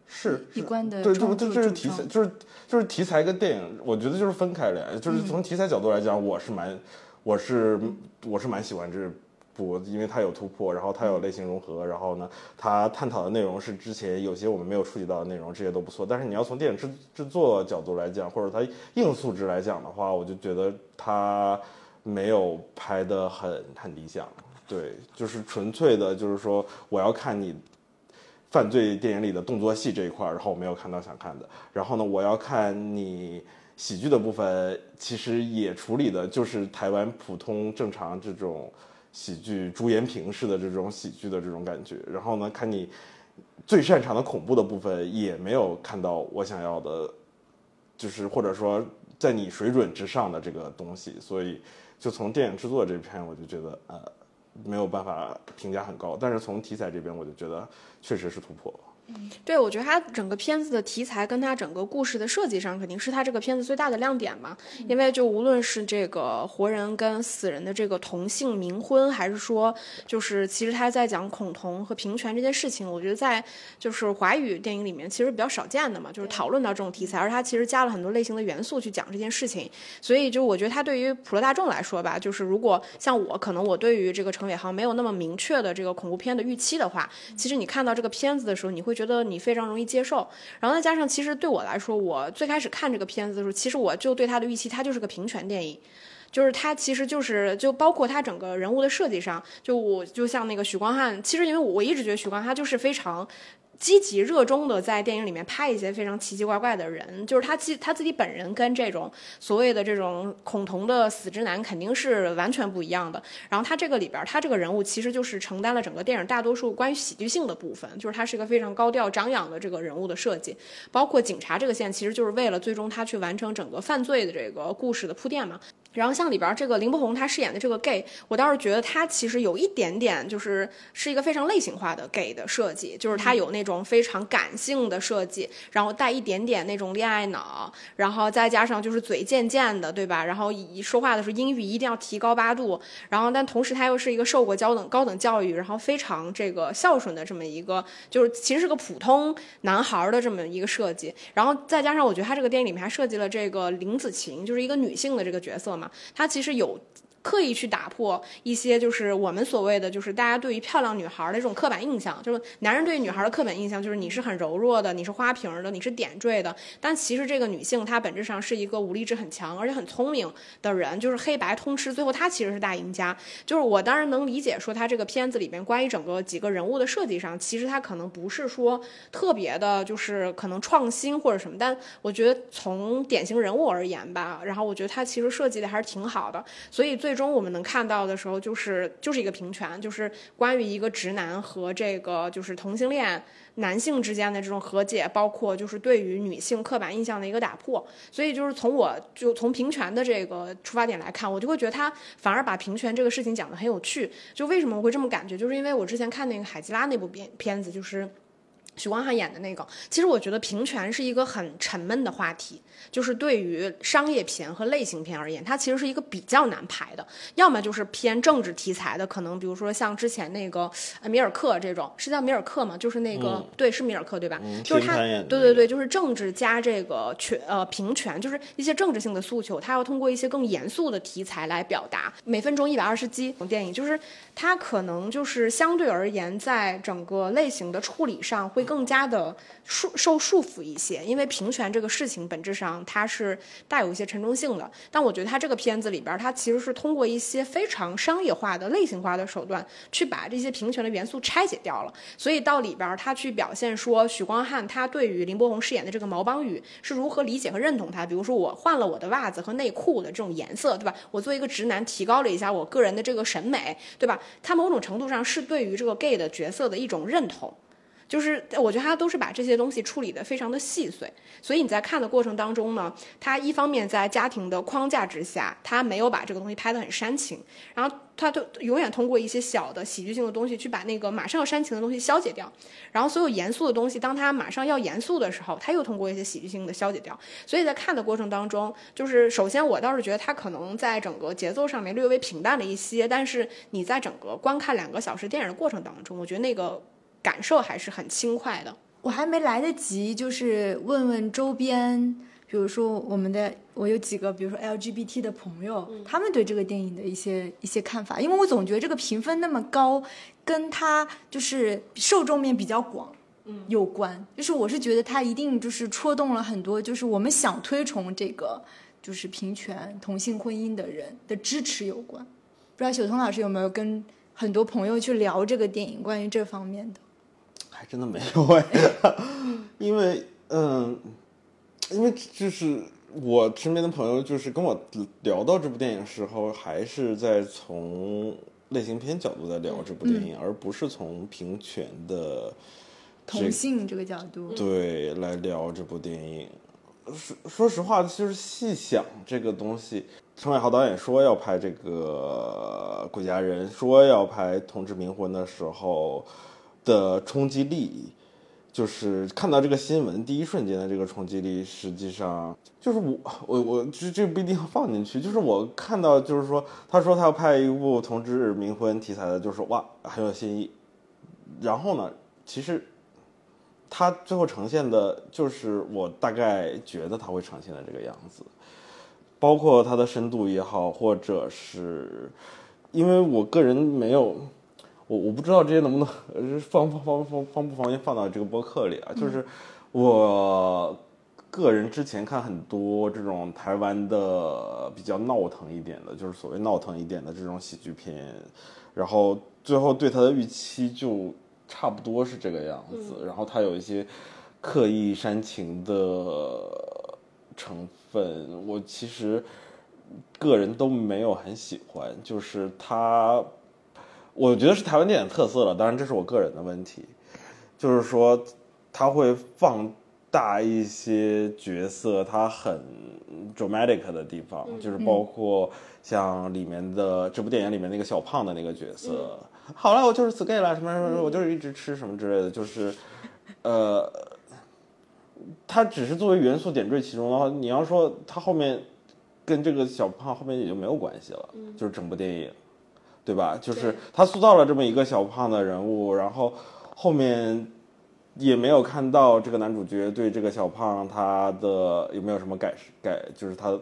是一贯的对，这创这这是题材，就是就是题材跟电影，我觉得就是分开来，就是从题材角度来讲，我是蛮我是我是蛮喜欢这因为它有突破，然后它有类型融合，然后呢，它探讨的内容是之前有些我们没有触及到的内容，这些都不错。但是你要从电影制制作角度来讲，或者它硬素质来讲的话，我就觉得它没有拍的很很理想。对，就是纯粹的，就是说我要看你犯罪电影里的动作戏这一块，然后我没有看到想看的。然后呢，我要看你喜剧的部分，其实也处理的就是台湾普通正常这种喜剧朱延平式的这种喜剧的这种感觉。然后呢，看你最擅长的恐怖的部分，也没有看到我想要的，就是或者说在你水准之上的这个东西。所以，就从电影制作这篇，我就觉得呃。没有办法评价很高，但是从题材这边，我就觉得确实是突破。对，我觉得他整个片子的题材跟他整个故事的设计上，肯定是他这个片子最大的亮点嘛。因为就无论是这个活人跟死人的这个同性冥婚，还是说就是其实他在讲恐同和平权这件事情，我觉得在就是华语电影里面其实比较少见的嘛，就是讨论到这种题材，而他其实加了很多类型的元素去讲这件事情。所以就我觉得他对于普罗大众来说吧，就是如果像我，可能我对于这个陈伟豪没有那么明确的这个恐怖片的预期的话，其实你看到这个片子的时候，你会觉得你非常容易接受。然后再加上，其实对我来说，我最开始看这个片子的时候，其实我就对他的预期，他就是个平权电影。就是他其实就是就包括他整个人物的设计上，就我就像那个许光汉，其实因为我一直觉得许光汉他就是非常。积极热衷的在电影里面拍一些非常奇奇怪怪的人，就是他自他自己本人跟这种所谓的这种恐同的死直男肯定是完全不一样的。然后他这个里边，他这个人物其实就是承担了整个电影大多数关于喜剧性的部分，就是他是一个非常高调张扬的这个人物的设计，包括警察这个线，其实就是为了最终他去完成整个犯罪的这个故事的铺垫嘛。然后像里边这个林柏宏他饰演的这个 gay，我倒是觉得他其实有一点点就是是一个非常类型化的 gay 的设计，就是他有那种非常感性的设计，然后带一点点那种恋爱脑，然后再加上就是嘴贱贱的，对吧？然后一说话的时候英语一定要提高八度，然后但同时他又是一个受过高等高等教育，然后非常这个孝顺的这么一个，就是其实是个普通男孩的这么一个设计，然后再加上我觉得他这个电影里面还设计了这个林子晴，就是一个女性的这个角色嘛。他其实有刻意去打破一些，就是我们所谓的，就是大家对于漂亮女孩的这种刻板印象，就是男人对女孩的刻板印象，就是你是很柔弱的，你是花瓶的，你是点缀的。但其实这个女性她本质上是一个武力值很强，而且很聪明的人，就是黑白通吃，最后她其实是大赢家。就是我当然能理解说，他这个片子里面关于整个几个人物的设计上，其实他可能不是说特别的，就是可能创新或者什么，但我觉得从典型人物而言吧，然后我觉得他其实设计的还是挺好的，所以最中我们能看到的时候，就是就是一个平权，就是关于一个直男和这个就是同性恋男性之间的这种和解，包括就是对于女性刻板印象的一个打破。所以就是从我就从平权的这个出发点来看，我就会觉得他反而把平权这个事情讲得很有趣。就为什么我会这么感觉，就是因为我之前看那个海基拉那部片片子，就是。许光汉演的那个，其实我觉得平权是一个很沉闷的话题，就是对于商业片和类型片而言，它其实是一个比较难排的。要么就是偏政治题材的，可能比如说像之前那个呃米尔克这种，是叫米尔克吗？就是那个、对，是米尔克对吧？嗯就是他对对对，就是政治加这个权呃平权，就是一些政治性的诉求，他要通过一些更严肃的题材来表达。每分钟一百二十集电影，就是它可能就是相对而言，在整个类型的处理上会更加的束受束缚一些，因为平权这个事情本质上它是带有一些沉重性的。但我觉得他这个片子里边他，其实是通过一些非常商业化的、类型化的手段，去把这些平权的元素拆解掉了。所以到里边，他去表现说许光汉他对于林柏宏饰演的这个毛邦宇是如何理解和认同他。比如说我换了我的袜子和内裤的这种颜色，对吧？我作为一个直男，提高了一下我个人的这个审美，对吧？他某种程度上是对于这个 gay 的角色的一种认同。就是我觉得他都是把这些东西处理的非常的细碎，所以你在看的过程当中呢，他一方面在家庭的框架之下，他没有把这个东西拍得很煽情，然后他都永远通过一些小的喜剧性的东西去把那个马上要煽情的东西消解掉，然后所有严肃的东西，当他马上要严肃的时候，他又通过一些喜剧性的消解掉。所以在看的过程当中，就是首先我倒是觉得他可能在整个节奏上面略微平淡了一些，但是你在整个观看两个小时电影的过程当中，我觉得那个感受还是很轻快的。我还没来得及，就是问问周边，比如说我们的，我有几个，比如说 LGBT 的朋友，他们对这个电影的一些一些看法，因为我总觉得这个评分那么高，跟他就是受众面比较广。有关，就是我是觉得他一定就是戳动了很多，就是我们想推崇这个就是平权同性婚姻的人的支持有关。不知道小彤老师有没有跟很多朋友去聊这个电影关于这方面的？还真的没有哎，因为嗯，因为就是我身边的朋友，就是跟我聊到这部电影的时候，还是在从类型片角度在聊这部电影，而不是从平权的同性这个角度，对来聊这部电影。说说实话，就是细想这个东西，陈伟豪导演说要拍这个《鬼家人》，说要拍同志冥婚的时候的冲击力，就是看到这个新闻第一瞬间的这个冲击力，实际上就是我 我我这这不一定要放进去，就是我看到就是说他说他要拍一部同志冥婚题材的，就是哇很有新意。然后呢，其实他最后呈现的就是我大概觉得他会呈现的这个样子，包括它的深度也好，或者是因为我个人没有。我我不知道这些能不能呃方方方方方不方便放到这个播客里啊？就是我个人之前看很多这种台湾的比较闹腾一点的，就是所谓闹腾一点的这种喜剧片，然后最后对他的预期就差不多是这个样子，然后他有一些刻意煽情的成分，我其实个人都没有很喜欢，就是他。我觉得是台湾电影特色了，当然这是我个人的问题，就是说他会放大一些角色他很 dramatic 的地方，就是包括像里面的这部电影里面那个小胖的那个角色，好了，我就是死 gay 了，什么什么，我就是一直吃什么之类的，就是呃，他只是作为元素点缀其中的话，你要说他后面跟这个小胖后面也就没有关系了，就是整部电影。对吧？就是他塑造了这么一个小胖的人物，然后后面也没有看到这个男主角对这个小胖他的有没有什么改改，就是他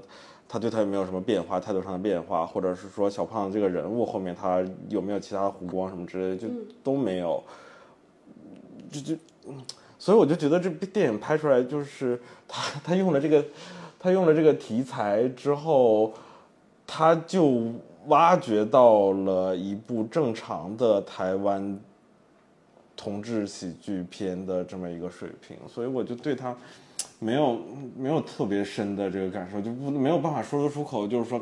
他对他有没有什么变化，态度上的变化，或者是说小胖这个人物后面他有没有其他的弧光什么之类的，就都没有。就就，所以我就觉得这部电影拍出来就是他他用了这个他用了这个题材之后，他就。挖掘到了一部正常的台湾同志喜剧片的这么一个水平，所以我就对他没有没有特别深的这个感受，就不没有办法说得出口，就是说，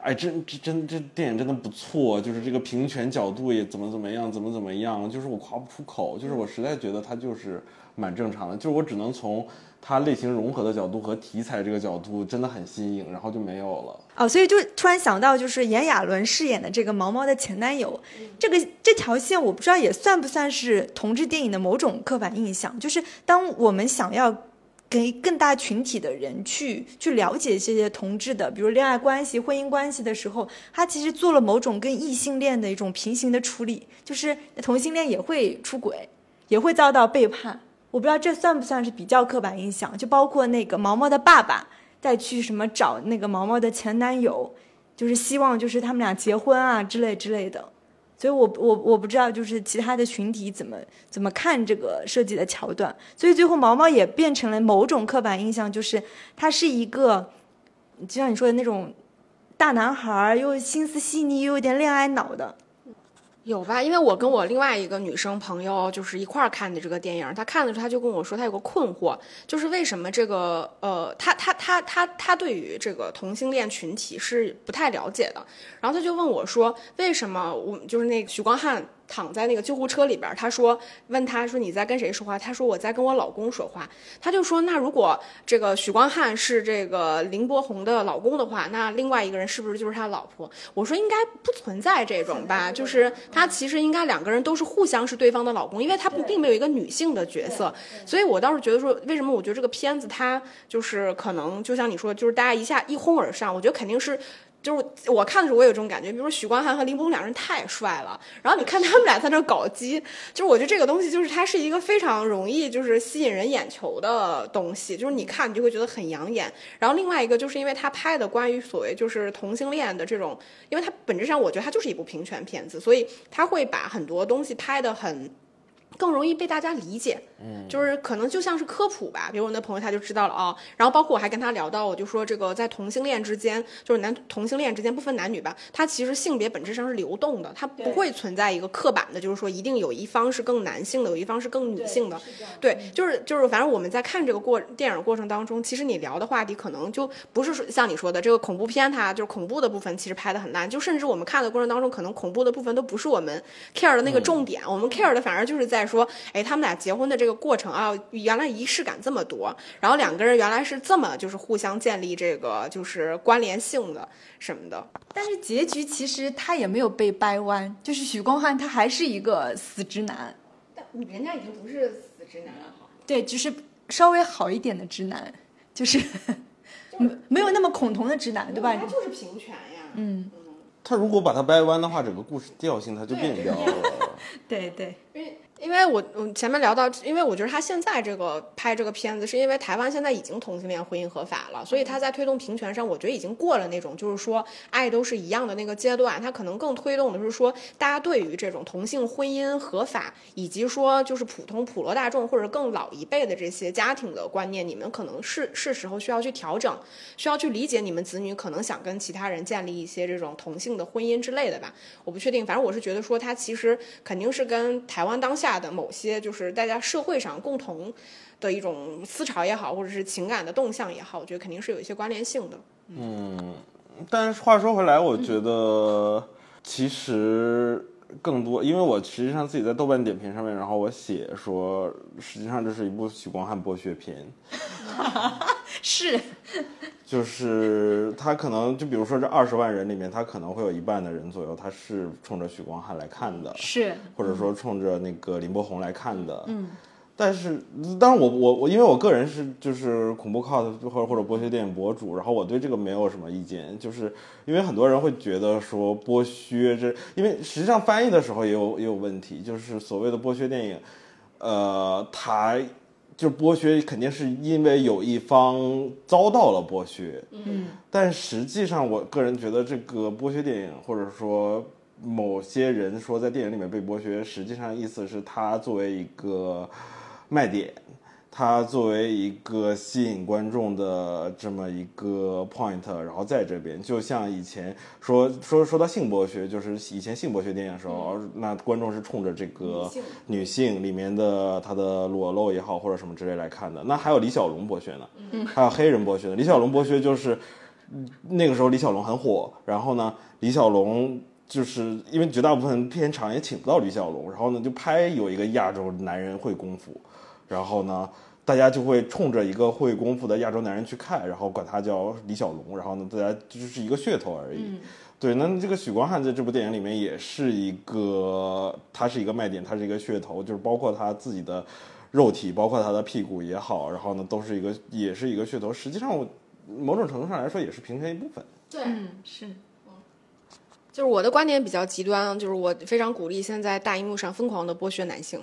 哎，真这真这电影真的不错，就是这个平权角度也怎么怎么样，怎么怎么样，就是我夸不出口，就是我实在觉得它就是蛮正常的，就是我只能从它类型融合的角度和题材这个角度真的很新颖，然后就没有了。哦，所以就突然想到，就是炎亚纶饰演的这个毛毛的前男友，这个这条线我不知道也算不算是同志电影的某种刻板印象，就是当我们想要。给更大群体的人去去了解这些同志的，比如恋爱关系、婚姻关系的时候，他其实做了某种跟异性恋的一种平行的处理，就是同性恋也会出轨，也会遭到背叛。我不知道这算不算是比较刻板印象，就包括那个毛毛的爸爸再去什么找那个毛毛的前男友，就是希望就是他们俩结婚啊之类之类的。所以我我我不知道就是其他的群体怎么怎么看这个设计的桥段，所以最后毛毛也变成了某种刻板印象，就是他是一个，就像你说的那种大男孩，又心思细腻，又有点恋爱脑的。有吧？因为我跟我另外一个女生朋友就是一块儿看的这个电影，她看的时候她就跟我说，她有个困惑，就是为什么这个呃，她她她她她对于这个同性恋群体是不太了解的，然后她就问我说，为什么我就是那个许光汉。躺在那个救护车里边，他说问他说你在跟谁说话？他说我在跟我老公说话。他就说那如果这个许光汉是这个林柏宏的老公的话，那另外一个人是不是就是他老婆？我说应该不存在这种吧，就是他其实应该两个人都是互相是对方的老公，因为他不并没有一个女性的角色。所以我倒是觉得说，为什么我觉得这个片子它就是可能就像你说，就是大家一下一哄而上，我觉得肯定是。就是我看的时候，我有这种感觉，比如说许光汉和林柏宏两人太帅了，然后你看他们俩在那搞基，就是我觉得这个东西就是它是一个非常容易就是吸引人眼球的东西，就是你看你就会觉得很养眼。然后另外一个就是因为他拍的关于所谓就是同性恋的这种，因为他本质上我觉得他就是一部平权片子，所以他会把很多东西拍的很。更容易被大家理解，嗯，就是可能就像是科普吧。比如我那朋友他就知道了啊，然后包括我还跟他聊到，我就说这个在同性恋之间，就是男同性恋之间不分男女吧，他其实性别本质上是流动的，他不会存在一个刻板的，就是说一定有一方是更男性的，有一方是更女性的。对，就是就是，反正我们在看这个过电影过程当中，其实你聊的话题可能就不是说像你说的这个恐怖片，它就是恐怖的部分其实拍的很烂，就甚至我们看的过程当中，可能恐怖的部分都不是我们 care 的那个重点，我们 care 的反而就是在说，哎，他们俩结婚的这个过程啊，原来仪式感这么多，然后两个人原来是这么就是互相建立这个就是关联性的什么的。但是结局其实他也没有被掰弯，就是许光汉他还是一个死直男，但人家已经不是死直男了，对，就是稍微好一点的直男，就是没没有那么恐同的直男，对吧？他就是平权呀，嗯，他如果把它掰弯的话，整个故事调性它就变掉了。对对。因为因为我我前面聊到，因为我觉得他现在这个拍这个片子，是因为台湾现在已经同性恋婚姻合法了，所以他在推动平权上，我觉得已经过了那种就是说爱都是一样的那个阶段。他可能更推动的是说，大家对于这种同性婚姻合法，以及说就是普通普罗大众或者更老一辈的这些家庭的观念，你们可能是是时候需要去调整，需要去理解你们子女可能想跟其他人建立一些这种同性的婚姻之类的吧。我不确定，反正我是觉得说他其实肯定是跟台湾当下。的某些就是大家社会上共同的一种思潮也好，或者是情感的动向也好，我觉得肯定是有一些关联性的。嗯，但是话说回来，我觉得其实更多，因为我实际上自己在豆瓣点评上面，然后我写说，实际上这是一部许光汉剥削片。是，就是他可能就比如说这二十万人里面，他可能会有一半的人左右，他是冲着许光汉来看的，是，或者说冲着那个林柏宏来看的，嗯。但是，当然我我我，因为我个人是就是恐怖 cult 或者或者剥削电影博主，然后我对这个没有什么意见，就是因为很多人会觉得说剥削这，因为实际上翻译的时候也有也有问题，就是所谓的剥削电影，呃，它。就剥削肯定是因为有一方遭到了剥削，嗯，但实际上我个人觉得这个剥削电影，或者说某些人说在电影里面被剥削，实际上意思是他作为一个卖点，它作为一个吸引观众的这么一个 point，然后在这边，就像以前说说说到性剥削，就是以前性剥削电影的时候，那观众是冲着这个女性里面的她的裸露也好或者什么之类来看的。那还有李小龙剥削呢，还有黑人剥削呢。李小龙剥削就是嗯那个时候李小龙很火，然后呢，李小龙。就是因为绝大部分片场也请不到李小龙，然后呢就拍有一个亚洲男人会功夫，然后呢，大家就会冲着一个会功夫的亚洲男人去看，然后管他叫李小龙，然后呢，大家就是一个噱头而已。对，那这个许光汉在这部电影里面也是一个，他是一个卖点，他是一个噱头，就是包括他自己的肉体，包括他的屁股也好，然后呢，都是一个，也是一个噱头。实际上，我某种程度上来说也是平成一部分。对，嗯，是。就是我的观点比较极端，就是我非常鼓励现在大荧幕上疯狂的剥削男性。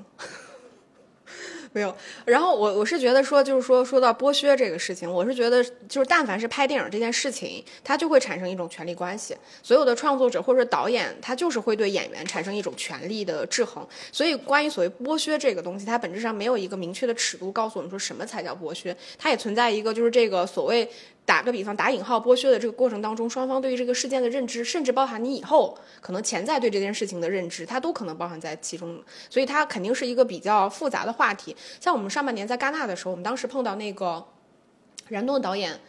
没有，然后我我是觉得说，就是说说到剥削这个事情，我是觉得就是但凡是拍电影这件事情，它就会产生一种权力关系。所有的创作者或者说导演，他就是会对演员产生一种权力的制衡。所以关于所谓剥削这个东西，它本质上没有一个明确的尺度告诉我们说什么才叫剥削，它也存在一个就是这个所谓。打个比方，打引号剥削的这个过程当中，双方对于这个事件的认知，甚至包含你以后可能潜在对这件事情的认知，它都可能包含在其中。所以它肯定是一个比较复杂的话题。像我们上半年在戛纳的时候，我们当时碰到那个燃冬的导演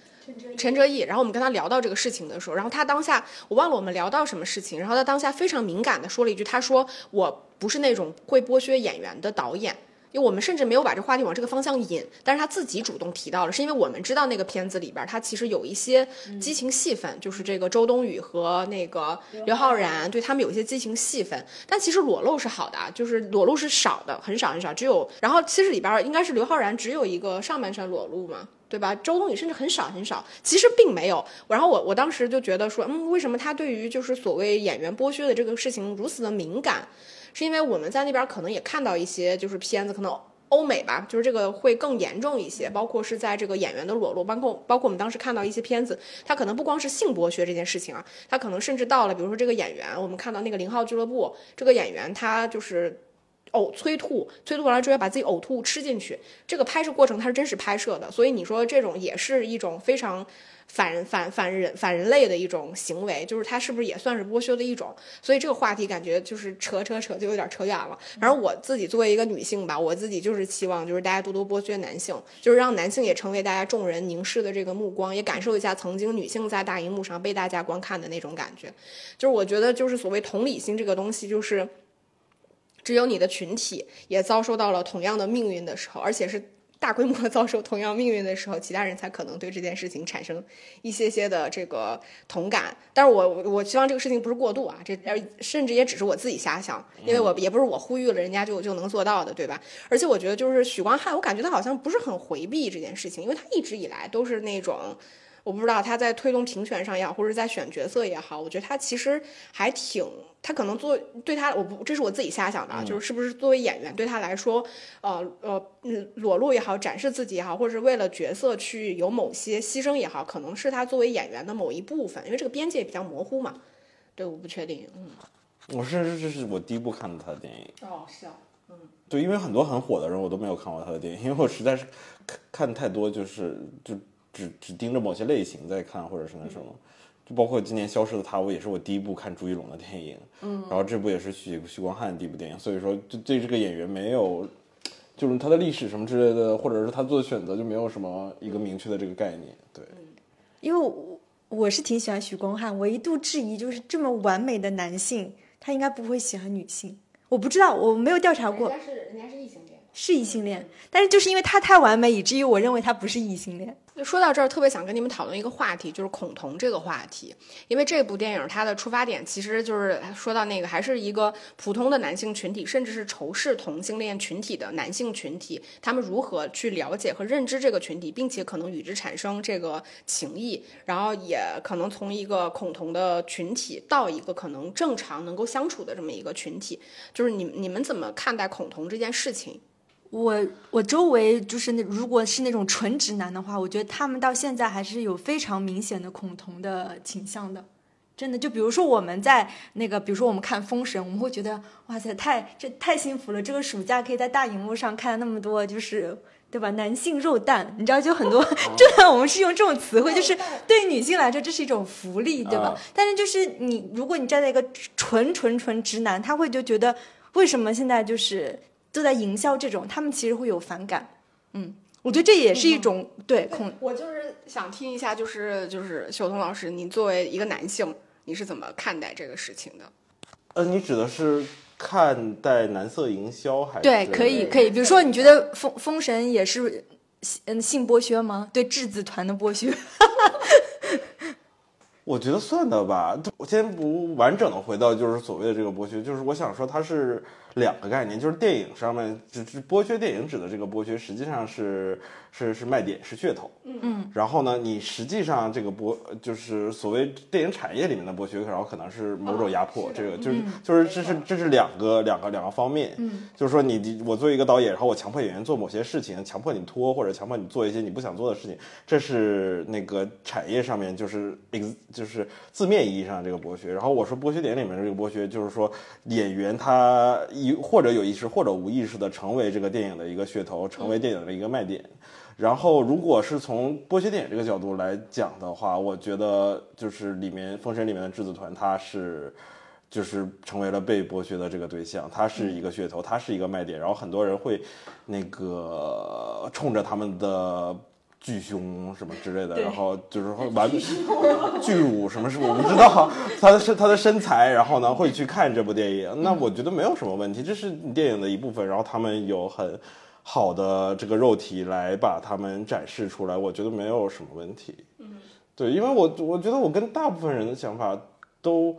陈哲艺，然后我们跟他聊到这个事情的时候，然后他当下我忘了我们聊到什么事情，然后他当下非常敏感的说了一句，他说我不是那种会剥削演员的导演。因为我们甚至没有把这话题往这个方向引，但是他自己主动提到了，是因为我们知道那个片子里边，他其实有一些激情戏份，就是这个周冬雨和那个刘昊然，对他们有一些激情戏份。但其实裸露是好的，啊，就是裸露是少的，很少很少，只有。然后其实里边应该是刘昊然只有一个上半身裸露嘛，对吧？周冬雨甚至很少很少，其实并没有。然后我我当时就觉得说，嗯，为什么他对于就是所谓演员剥削的这个事情如此的敏感？是因为我们在那边可能也看到一些就是片子，可能欧美吧，就是这个会更严重一些，包括是在这个演员的裸露，包括包括我们当时看到一些片子，它可能不光是性剥削这件事情啊，它可能甚至到了，比如说这个演员，我们看到那个零号俱乐部这个演员，他就是呕催吐，催吐完了之后要把自己呕吐吃进去，这个拍摄过程它是真实拍摄的，所以你说这种也是一种非常。反人反反人反人类的一种行为，就是它是不是也算是剥削的一种？所以这个话题感觉就是扯扯扯就有点扯远了。反正我自己作为一个女性吧，我自己就是期望就是大家多多剥削男性，就是让男性也成为大家众人凝视的这个目光，也感受一下曾经女性在大荧幕上被大家观看的那种感觉。就是我觉得就是所谓同理心这个东西，就是只有你的群体也遭受到了同样的命运的时候，而且是。大规模遭受同样命运的时候，其他人才可能对这件事情产生一些些的这个同感。但是我我希望这个事情不是过度啊，这呃甚至也只是我自己瞎想，因为我也不是我呼吁了人家就就能做到的，对吧？而且我觉得就是许光汉，我感觉他好像不是很回避这件事情，因为他一直以来都是那种。我不知道他在推动评选上也好，或者在选角色也好，我觉得他其实还挺，他可能做对他，我不这是我自己瞎想的啊，就是是不是作为演员对他来说，呃呃嗯裸露也好，展示自己也好，或者是为了角色去有某些牺牲也好，可能是他作为演员的某一部分，因为这个边界比较模糊嘛。对，我不确定，嗯。我甚至这是我第一部看的他的电影。哦，是啊，嗯。对，因为很多很火的人我都没有看过他的电影，因为我实在是看看太多，就是就。只只盯着某些类型在看，或者是那什么，就包括今年消失的他，我也是我第一部看朱一龙的电影，嗯，然后这部也是许许光汉的第一部电影，所以说就对这个演员没有，就是他的历史什么之类的，或者是他做的选择就没有什么一个明确的这个概念，对，因为我我是挺喜欢许光汉，我一度质疑就是这么完美的男性，他应该不会喜欢女性，我不知道，我没有调查过，人家是人家是异性恋，是异性恋，但是就是因为他太完美，以至于我认为他不是异性恋。说到这儿，特别想跟你们讨论一个话题，就是恐同这个话题。因为这部电影它的出发点其实就是说到那个，还是一个普通的男性群体，甚至是仇视同性恋群体的男性群体，他们如何去了解和认知这个群体，并且可能与之产生这个情谊，然后也可能从一个恐同的群体到一个可能正常能够相处的这么一个群体。就是你你们怎么看待恐同这件事情？我我周围就是那如果是那种纯直男的话，我觉得他们到现在还是有非常明显的恐同的倾向的，真的。就比如说我们在那个，比如说我们看《封神》，我们会觉得哇塞，太这太幸福了，这个暑假可以在大荧幕上看那么多就是对吧？男性肉蛋，你知道，就很多，就算我们是用这种词汇，就是对于女性来说，这是一种福利，对吧？啊但是就是你，如果你站在一个纯纯纯直男，他会就觉得为什么现在就是都在营销这种，他们其实会有反感。嗯，我觉得这也是一种、对恐我就是想听一下，就是就是秀彤老师，你作为一个男性，你是怎么看待这个事情的？呃，你指的是看待男色营销还是？对，可以可以。比如说，你觉得封封神也是嗯性剥削吗？对质子团的剥削？我觉得算的吧。我先不完整的回到就是所谓的这个剥削，就是我想说它是两个概念，就是电影上面只是剥削电影指的这个剥削，实际上是是是卖点是噱头。嗯嗯，然后呢，你实际上这个剥就是所谓电影产业里面的剥削，然后可能是某种压迫，这个就是就是这是这是两个两个两个方面。嗯，就是说你你我作为一个导演，然后我强迫演员做某些事情，强迫你拖或者强迫你做一些你不想做的事情，这是那个产业上面就是就是字面意义上的这个剥削。然后我说剥削点里面的这个剥削，就是说演员他一或者有意识或者无意识的成为这个电影的一个噱头，成为电影的一个卖点。然后，如果是从剥削电影这个角度来讲的话，我觉得就是里面《封神》里面的质子团，他是就是成为了被剥削的这个对象，他是一个噱头，他是一个卖点，然后很多人会那个冲着他们的。巨胸什么之类的，然后就是会完巨乳什么是我不知道，他的身他的身材，然后呢会去看这部电影，那我觉得没有什么问题，这是电影的一部分，然后他们有很好的这个肉体来把他们展示出来，我觉得没有什么问题。嗯，对，因为我我觉得我跟大部分人的想法都，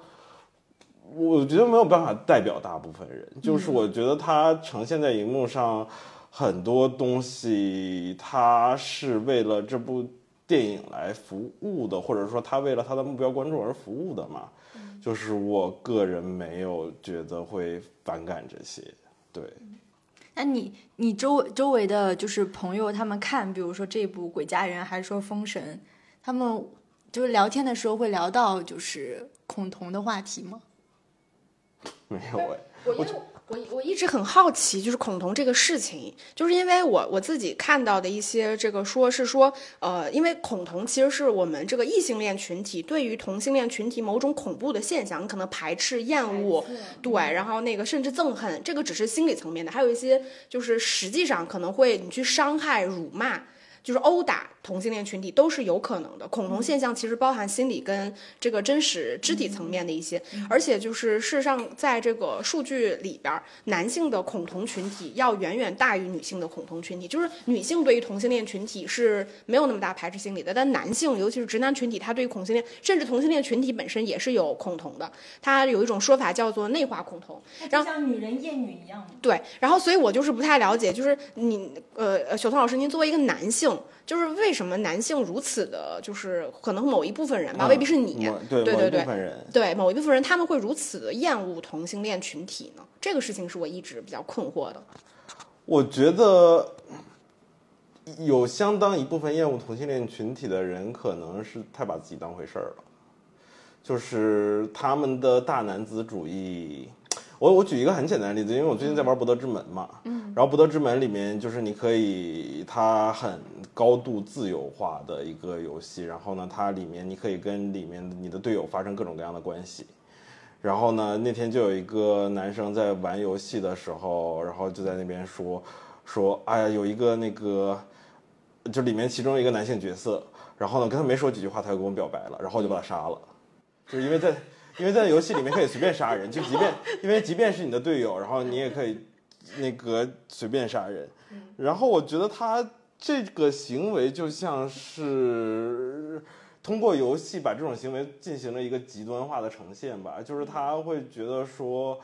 我觉得没有办法代表大部分人，就是我觉得它呈现在荧幕上很多东西，它是为了这部电影来服务的，或者说它为了它的目标观众而服务的嘛。就是我个人没有觉得会反感这些，对。那你你周周围的就是朋友，他们看，比如说这部《鬼家人》，还是说《封神》，他们就是聊天的时候会聊到就是恐同的话题吗？没有哎，我因为我我一直很好奇，就是恐同这个事情，就是因为我我自己看到的一些这个说是说，呃，因为恐同其实是我们这个异性恋群体对于同性恋群体某种恐怖的现象，你可能排斥、厌恶，对，然后那个甚至憎恨，这个只是心理层面的，还有一些就是实际上可能会你去伤害、辱骂。就是殴打同性恋群体都是有可能的。恐同现象其实包含心理跟这个真实肢体层面的一些，而且就是事实上在这个数据里边，男性的恐同群体要远远大于女性的恐同群体。就是女性对于同性恋群体是没有那么大排斥心理的，但男性尤其是直男群体，他对于同性恋甚至同性恋群体本身也是有恐同的。他有一种说法叫做内化恐同。然后像女人厌女一样？对，然后所以我就是不太了解，就是你呃呃，小彤老师，您作为一个男性，就是为什么男性如此的，就是可能某一部分人吧，未必是你，某对对对对某一部分人，他们会如此的厌恶同性恋群体呢？这个事情是我一直比较困惑的。我觉得有相当一部分厌恶同性恋群体的人，可能是太把自己当回事儿了，就是他们的大男子主义。我我举一个很简单的例子，因为我最近在玩《博德之门》嘛，嗯，然后《博德之门》里面就是你可以，它很高度自由化的一个游戏，然后呢，它里面你可以跟里面你的队友发生各种各样的关系，然后呢，那天就有一个男生在玩游戏的时候，然后就在那边说说，哎呀，有一个那个，就里面其中一个男性角色，然后呢跟他没说几句话，他就跟我表白了，然后我就把他杀了，就是因为在因为在游戏里面可以随便杀人，就即便因为即便是你的队友，然后你也可以那个随便杀人，然后我觉得他这个行为就像是。通过游戏把这种行为进行了一个极端化的呈现吧，就是他会觉得说，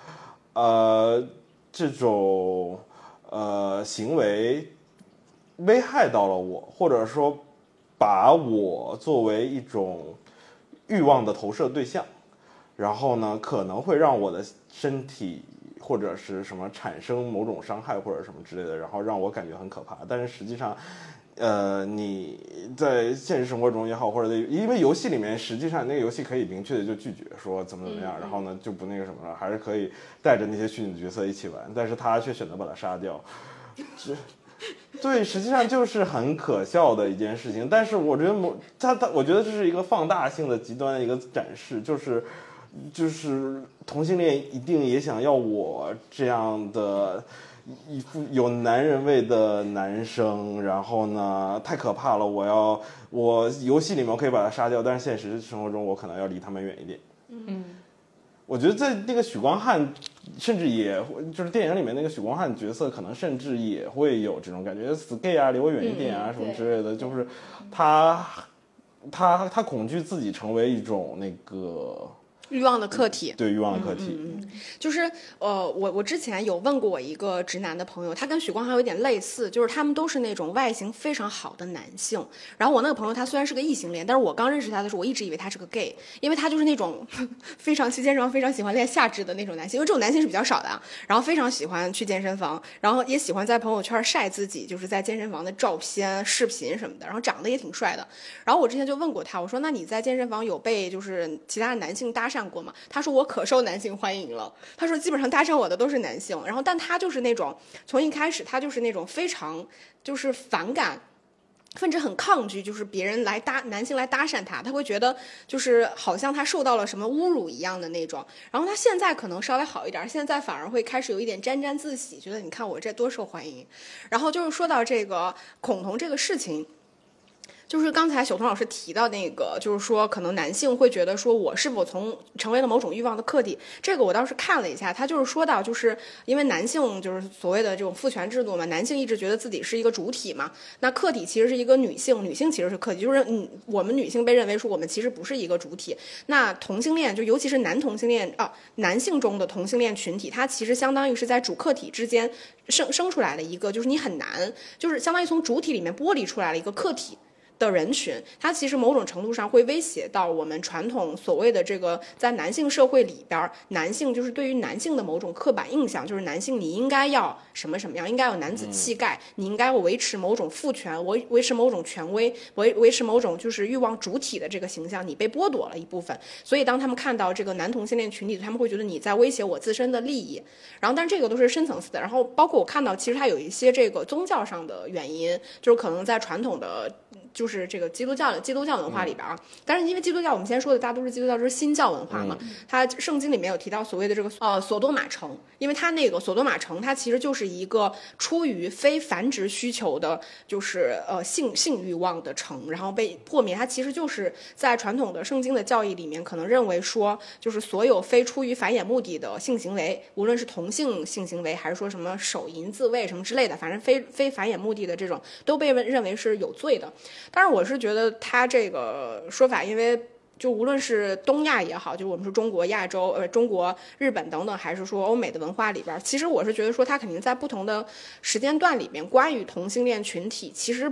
呃，这种呃行为危害到了我，或者说把我作为一种欲望的投射对象，然后呢，可能会让我的身体或者是什么产生某种伤害或者什么之类的，然后让我感觉很可怕。但是实际上，呃，你在现实生活中也好，或者在因为游戏里面，实际上那个游戏可以明确的就拒绝说怎么怎么样，然后呢就不那个什么了，还是可以带着那些虚拟的角色一起玩，但是他却选择把他杀掉，这对，实际上就是很可笑的一件事情。但是我觉得某他他，我觉得这是一个放大性的极端的一个展示，就是就是同性恋一定也想要我这样的一副有男人味的男生，然后呢太可怕了，我要我游戏里面我可以把他杀掉，但是现实生活中我可能要离他们远一点。嗯，我觉得在那个许光汉，甚至也就是电影里面那个许光汉角色，可能甚至也会有这种感觉，死 gay 啊，离我远一点啊，什么之类的。就是他，他，他恐惧自己成为一种那个欲望的客体。对欲望的客体。嗯就是呃，我我之前有问过我一个直男的朋友，他跟许光汉有点类似，就是他们都是那种外形非常好的男性。然后我那个朋友他虽然是个异性恋，但是我刚认识他的时候，我一直以为他是个 gay，因为他就是那种 非常去健身房非常喜欢练下肢的那种男性，因为这种男性是比较少的啊。然后非常喜欢去健身房，然后也喜欢在朋友圈晒自己就是在健身房的照片、视频什么的，然后长得也挺帅的。然后我之前就问过他，我说那你在健身房有被就是其他的男性搭讪过嘛？他说我可受男性欢迎了。他说基本上搭讪我的都是男性，然后但他就是那种从一开始他就是那种非常就是反感。甚至很抗拒，就是别人来搭男性来搭讪他，他会觉得就是好像他受到了什么侮辱一样的那种。然后他现在可能稍微好一点，现在反而会开始有一点沾沾自喜，觉得你看我这多受欢迎。然后就是说到这个恐同这个事情。就是刚才小彤老师提到那个，就是说可能男性会觉得说我是否从成为了某种欲望的客体，这个我倒是看了一下，他就是说到，就是因为男性就是所谓的这种父权制度嘛，男性一直觉得自己是一个主体嘛，那客体其实是一个女性，女性其实是客体，就是嗯，我们女性被认为说我们其实不是一个主体，那同性恋就尤其是男同性恋啊，男性中的同性恋群体，它其实相当于是在主客体之间生生出来的一个，就是你很难，就是相当于从主体里面剥离出来了一个客体。的人群，它其实某种程度上会威胁到我们传统所谓的这个在男性社会里边儿，男性就是对于男性的某种刻板印象，就是男性你应该要什么什么样，应该有男子气概，你应该要维持某种父权，维维持某种权威，维维持某种就是欲望主体的这个形象，你被剥夺了一部分。所以当他们看到这个男同性恋群体，他们会觉得你在威胁我自身的利益。然后，但这个都是深层次的。然后，包括我看到，其实它有一些这个宗教上的原因，就是可能在传统的。就是这个基督教的基督教文化里边啊，但是因为基督教我们先说的大都是基督教，就是新教文化嘛，它圣经里面有提到所谓的这个呃索多玛城，因为它那个索多玛城，它其实就是一个出于非繁殖需求的，就是呃性性欲望的城，然后被破灭。它其实就是在传统的圣经的教义里面，可能认为说，就是所有非出于繁衍目的的性行为，无论是同性性行为，还是说什么手淫自慰什么之类的，反正非非繁衍目的的这种，都被认认为是有罪的。但是我是觉得他这个说法，因为就无论是东亚也好，就是我们说中国、亚洲、呃中国、日本等等，还是说欧美的文化里边，其实我是觉得说，他肯定在不同的时间段里面，关于同性恋群体其实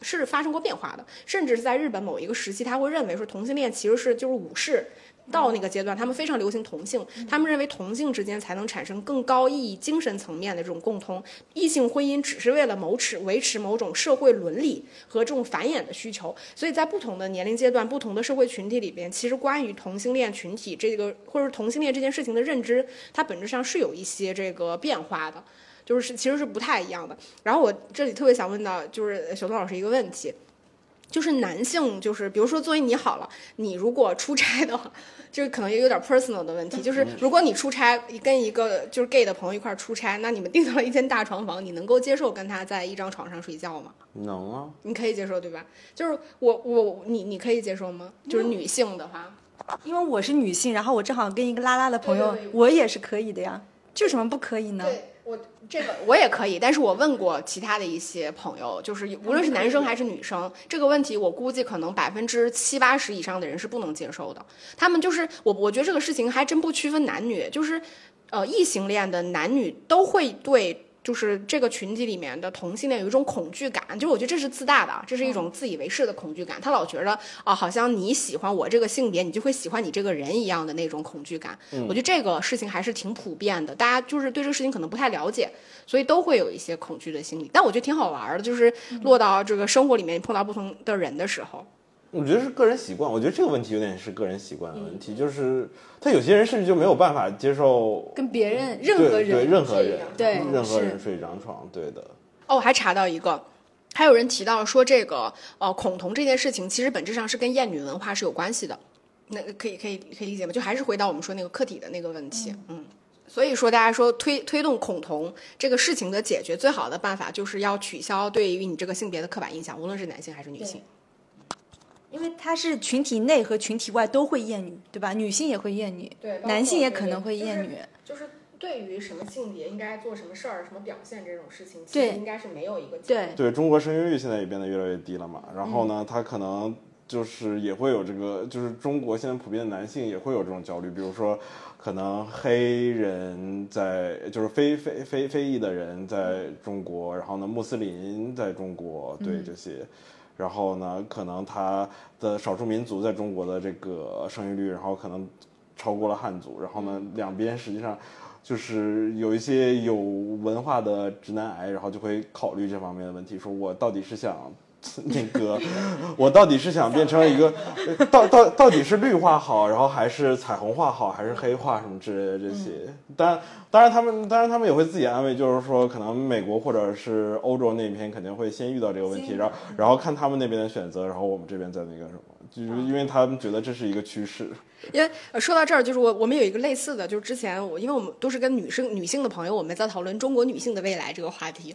是发生过变化的，甚至是在日本某一个时期，他会认为说同性恋其实是就是武士。到那个阶段，他们非常流行同性，他们认为同性之间才能产生更高意义、精神层面的这种共通。异性婚姻只是为了谋持维持某种社会伦理和这种繁衍的需求。所以在不同的年龄阶段、不同的社会群体里边，其实关于同性恋群体这个或者同性恋这件事情的认知，它本质上是有一些这个变化的，就是其实是不太一样的。然后我这里特别想问到，就是小东老师一个问题。就是男性，就是比如说，作为你好了，你如果出差的话，就是可能也有点 personal 的问题。就是如果你出差跟一个就是 gay 的朋友一块儿出差，那你们订到了一间大床房，你能够接受跟他在一张床上睡觉吗？能啊，你可以接受对吧？就是我我你你可以接受吗？就是女性的话，因为我是女性，然后我正好跟一个拉拉的朋友，对对对我也是可以的呀，这有什么不可以呢？对我这个我也可以，但是我问过其他的一些朋友，就是无论是男生还是女生，这个问题我估计可能百分之七八十以上的人是不能接受的。他们就是我，我觉得这个事情还真不区分男女，就是呃异性恋的男女都会对。就是这个群体里面的同性恋有一种恐惧感，就是我觉得这是自大的，这是一种自以为是的恐惧感。他老觉得啊、好像你喜欢我这个性别，你就会喜欢你这个人一样的那种恐惧感。我觉得这个事情还是挺普遍的，大家就是对这个事情可能不太了解，所以都会有一些恐惧的心理。但我觉得挺好玩的，就是落到这个生活里面碰到不同的人的时候，我觉得是个人习惯。我觉得这个问题有点是个人习惯的问题，就是他有些人甚至就没有办法接受跟别人任何人任何人对任何人睡一张床，对的。哦，我还查到一个，还有人提到说这个呃恐同这件事情，其实本质上是跟厌女文化是有关系的。那可以可以可以理解吗？就还是回到我们说那个客体的那个问题，嗯。所以说，大家说推推动恐同这个事情的解决，最好的办法就是要取消对于你这个性别的刻板印象，无论是男性还是女性。因为它是群体内和群体外都会厌女，对吧？女性也会厌女，对男性也可能会厌女。就是对于什么性别应该做什么事儿、什么表现这种事情，其实应该是没有一个对对中国生育率现在也变得越来越低了嘛，然后呢，他可能就是也会有这个，就是中国现在普遍的男性也会有这种焦虑，比如说，可能黑人在就是非非非非裔的人在中国，然后呢，穆斯林在中国，对这些。然后呢，可能他的少数民族在中国的这个生育率，然后可能超过了汉族，然后呢，两边实际上就是有一些有文化的直男癌，然后就会考虑这方面的问题，说我到底是想 那个，我到底是想变成一个，呃到到到底是绿化好，然后还是彩虹化好，还是黑化什么之类的这些。当然，当然他们当然他们也会自己安慰，就是说可能美国或者是欧洲那边肯定会先遇到这个问题，然后然后看他们那边的选择，然后我们这边再那个什么，就是因为他们觉得这是一个趋势。因为呃说到这儿，就是我我们有一个类似的，就是之前我因为我们都是跟女生女性的朋友，我们在讨论中国女性的未来这个话题。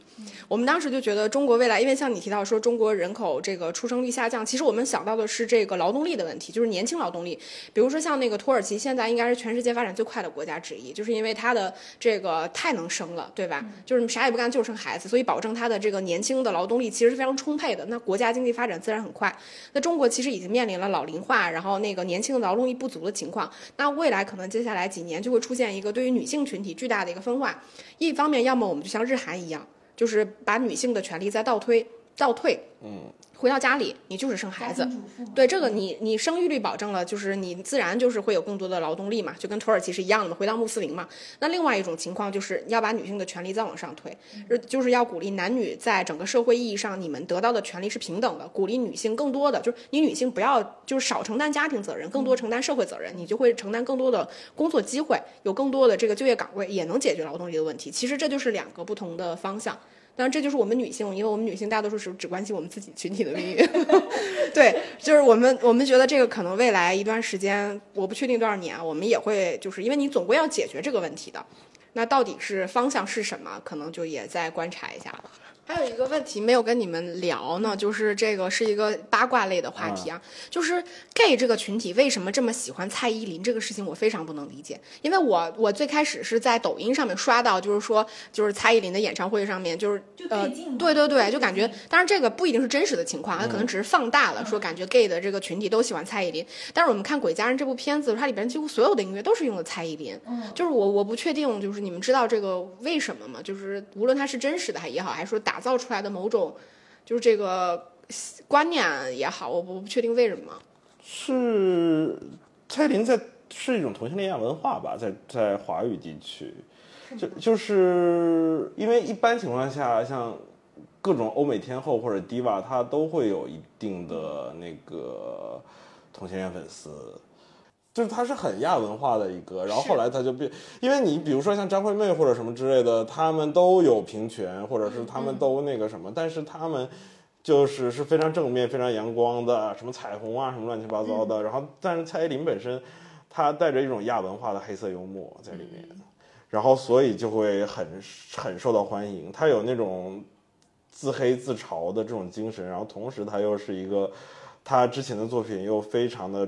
我们当时就觉得中国未来，因为像你提到说中国人口这个出生率下降，其实我们想到的是这个劳动力的问题，就是年轻劳动力。比如说像那个土耳其，现在应该是全世界发展最快的国家之一，就是因为它的这个太能生了，对吧？就是啥也不干就生孩子，所以保证它的这个年轻的劳动力其实是非常充沛的。那国家经济发展自然很快。那中国其实已经面临老龄化，然后那个年轻的劳动力不足的情况。那未来可能接下来几年就会出现一个对于女性群体巨大的一个分化。一方面，要么我们就像日韩一样，就是把女性的权利在倒推、倒退，嗯，回到家里，你就是生孩子。对这个你，你生育率保证了，就是你自然就是会有更多的劳动力嘛，就跟土耳其是一样的嘛，回到穆斯林嘛。那另外一种情况就是要把女性的权利再往上推，呃就是要鼓励男女在整个社会意义上，你们得到的权利是平等的，鼓励女性更多的，就是你女性不要就是少承担家庭责任，更多承担社会责任，你就会承担更多的工作机会，有更多的这个就业岗位，也能解决劳动力的问题。其实这就是两个不同的方向。当然，这就是我们女性，因为我们女性大多数时候只关心我们自己群体的命运。对，就是我们我们觉得这个可能未来一段时间，我不确定多少年，我们也会就是因为你总归要解决这个问题的。那到底是方向是什么？可能就也再观察一下了。还有一个问题没有跟你们聊呢，就是这个是一个八卦类的话题啊，就是 gay 这个群体为什么这么喜欢蔡依林这个事情，我非常不能理解。因为我我最开始是在抖音上面刷到，就是说就是蔡依林的演唱会上面，就是呃对对对对，就感觉，当然这个不一定是真实的情况，它可能只是放大了，说感觉 gay 的这个群体都喜欢蔡依林。但是我们看《鬼家人》这部片子，它里边几乎所有的音乐都是用的蔡依林，就是我我不确定，就是你们知道这个为什么吗？就是无论它是真实的还也好，还是说打造出来的某种，就是这个观念也好，我不我不确定为什么。是蔡依林在是一种同性恋文化吧，在在华语地区，就就是因为一般情况下，像各种欧美天后或者 diva，她都会有一定的那个同性恋粉丝。就是他是很亚文化的一个，然后后来他就变，因为你比如说像张惠妹或者什么之类的，他们都有平权，或者是他们都那个什么，但是他们就是是非常正面、非常阳光的，什么彩虹啊，什么乱七八糟的。然后，但是蔡依林本身，她带着一种亚文化的黑色幽默在里面，然后所以就会很很受到欢迎。她有那种自黑自嘲的这种精神，然后同时她又是一个，她之前的作品又非常的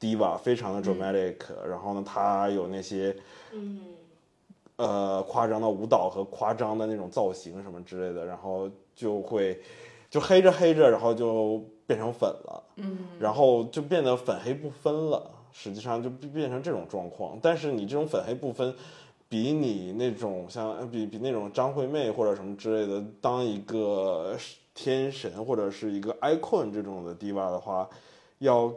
diva，非常的 dramatic，、然后呢，他有那些嗯。呃夸张的舞蹈和夸张的那种造型什么之类的，然后就会就黑着黑着，然后就变成粉了，嗯，然后就变得粉黑不分了，实际上就变变成这种状况。但是你这种粉黑不分，比你那种像比比那种张惠妹或者什么之类的，当一个天神或者是一个 icon 这种的 diva 的话，要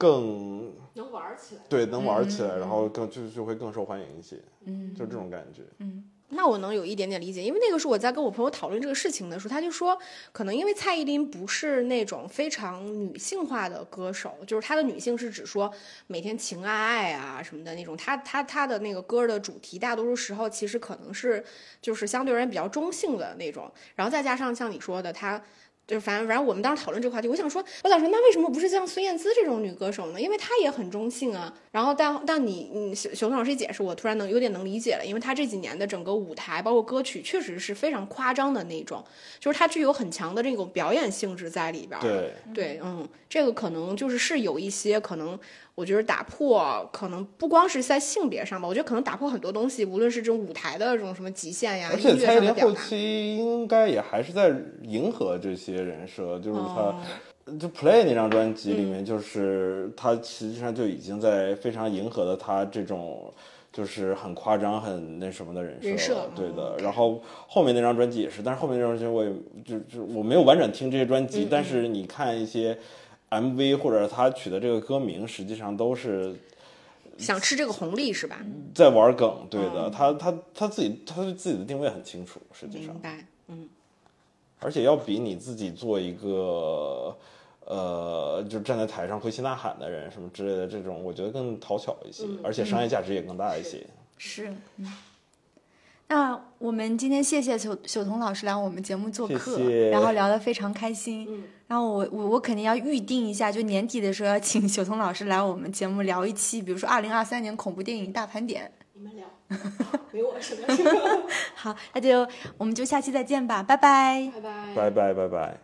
更能玩起来。对能玩起来，然后更就就会更受欢迎一些，嗯，就这种感觉。嗯那我能有一点点理解，因为那个是我在跟我朋友讨论这个事情的时候，他就说，可能因为蔡依林不是那种非常女性化的歌手，就是她的女性是指说每天情爱爱啊什么的那种，她她她的那个歌的主题，大多数时候其实可能是就是相对而言比较中性的那种，然后再加上像你说的，她。就是反正反正我们当时讨论这个话题，我想说，我想说，那为什么不是像孙燕姿这种女歌手呢？因为她也很中性啊。然后但但你你熊熊老师一解释，我突然能有点能理解了，因为她这几年的整个舞台包括歌曲，确实是非常夸张的那种，就是它具有很强的这种表演性质在里边。对，对，嗯，这个可能就是是有一些可能，我觉得打破可能不光是在性别上吧，我觉得可能打破很多东西，无论是这种舞台的这种什么极限呀，而且蔡依林后。期应该也还是在迎合这些人设，就是他。哦就 Play 那张专辑里面，就是他实际上就已经在非常迎合了他这种就是很夸张、很那什么的人设。对的嗯。然后后面那张专辑也是，但是后面那张专辑我也就就我没有完整听这些专辑，但是你看一些 MV 或者他取的这个歌名，实际上都是想吃这个红利是吧？在玩梗。对的，他他他自己他对自己的定位很清楚，实际上明。白，嗯，而且要比你自己做一个，呃，就站在台上挥旗呐喊的人什么之类的，这种我觉得更讨巧一些，而且商业价值也更大一些。是，嗯。那我们今天谢谢秀秀彤老师来我们节目做客，谢谢然后聊得非常开心。然后我我我肯定要预定一下，就年底的时候要请秀彤老师来我们节目聊一期，比如说二零二三年恐怖电影大盘点。你们聊，没我什么事，好，那就我们就下期再见吧，拜拜。拜拜，拜拜拜拜。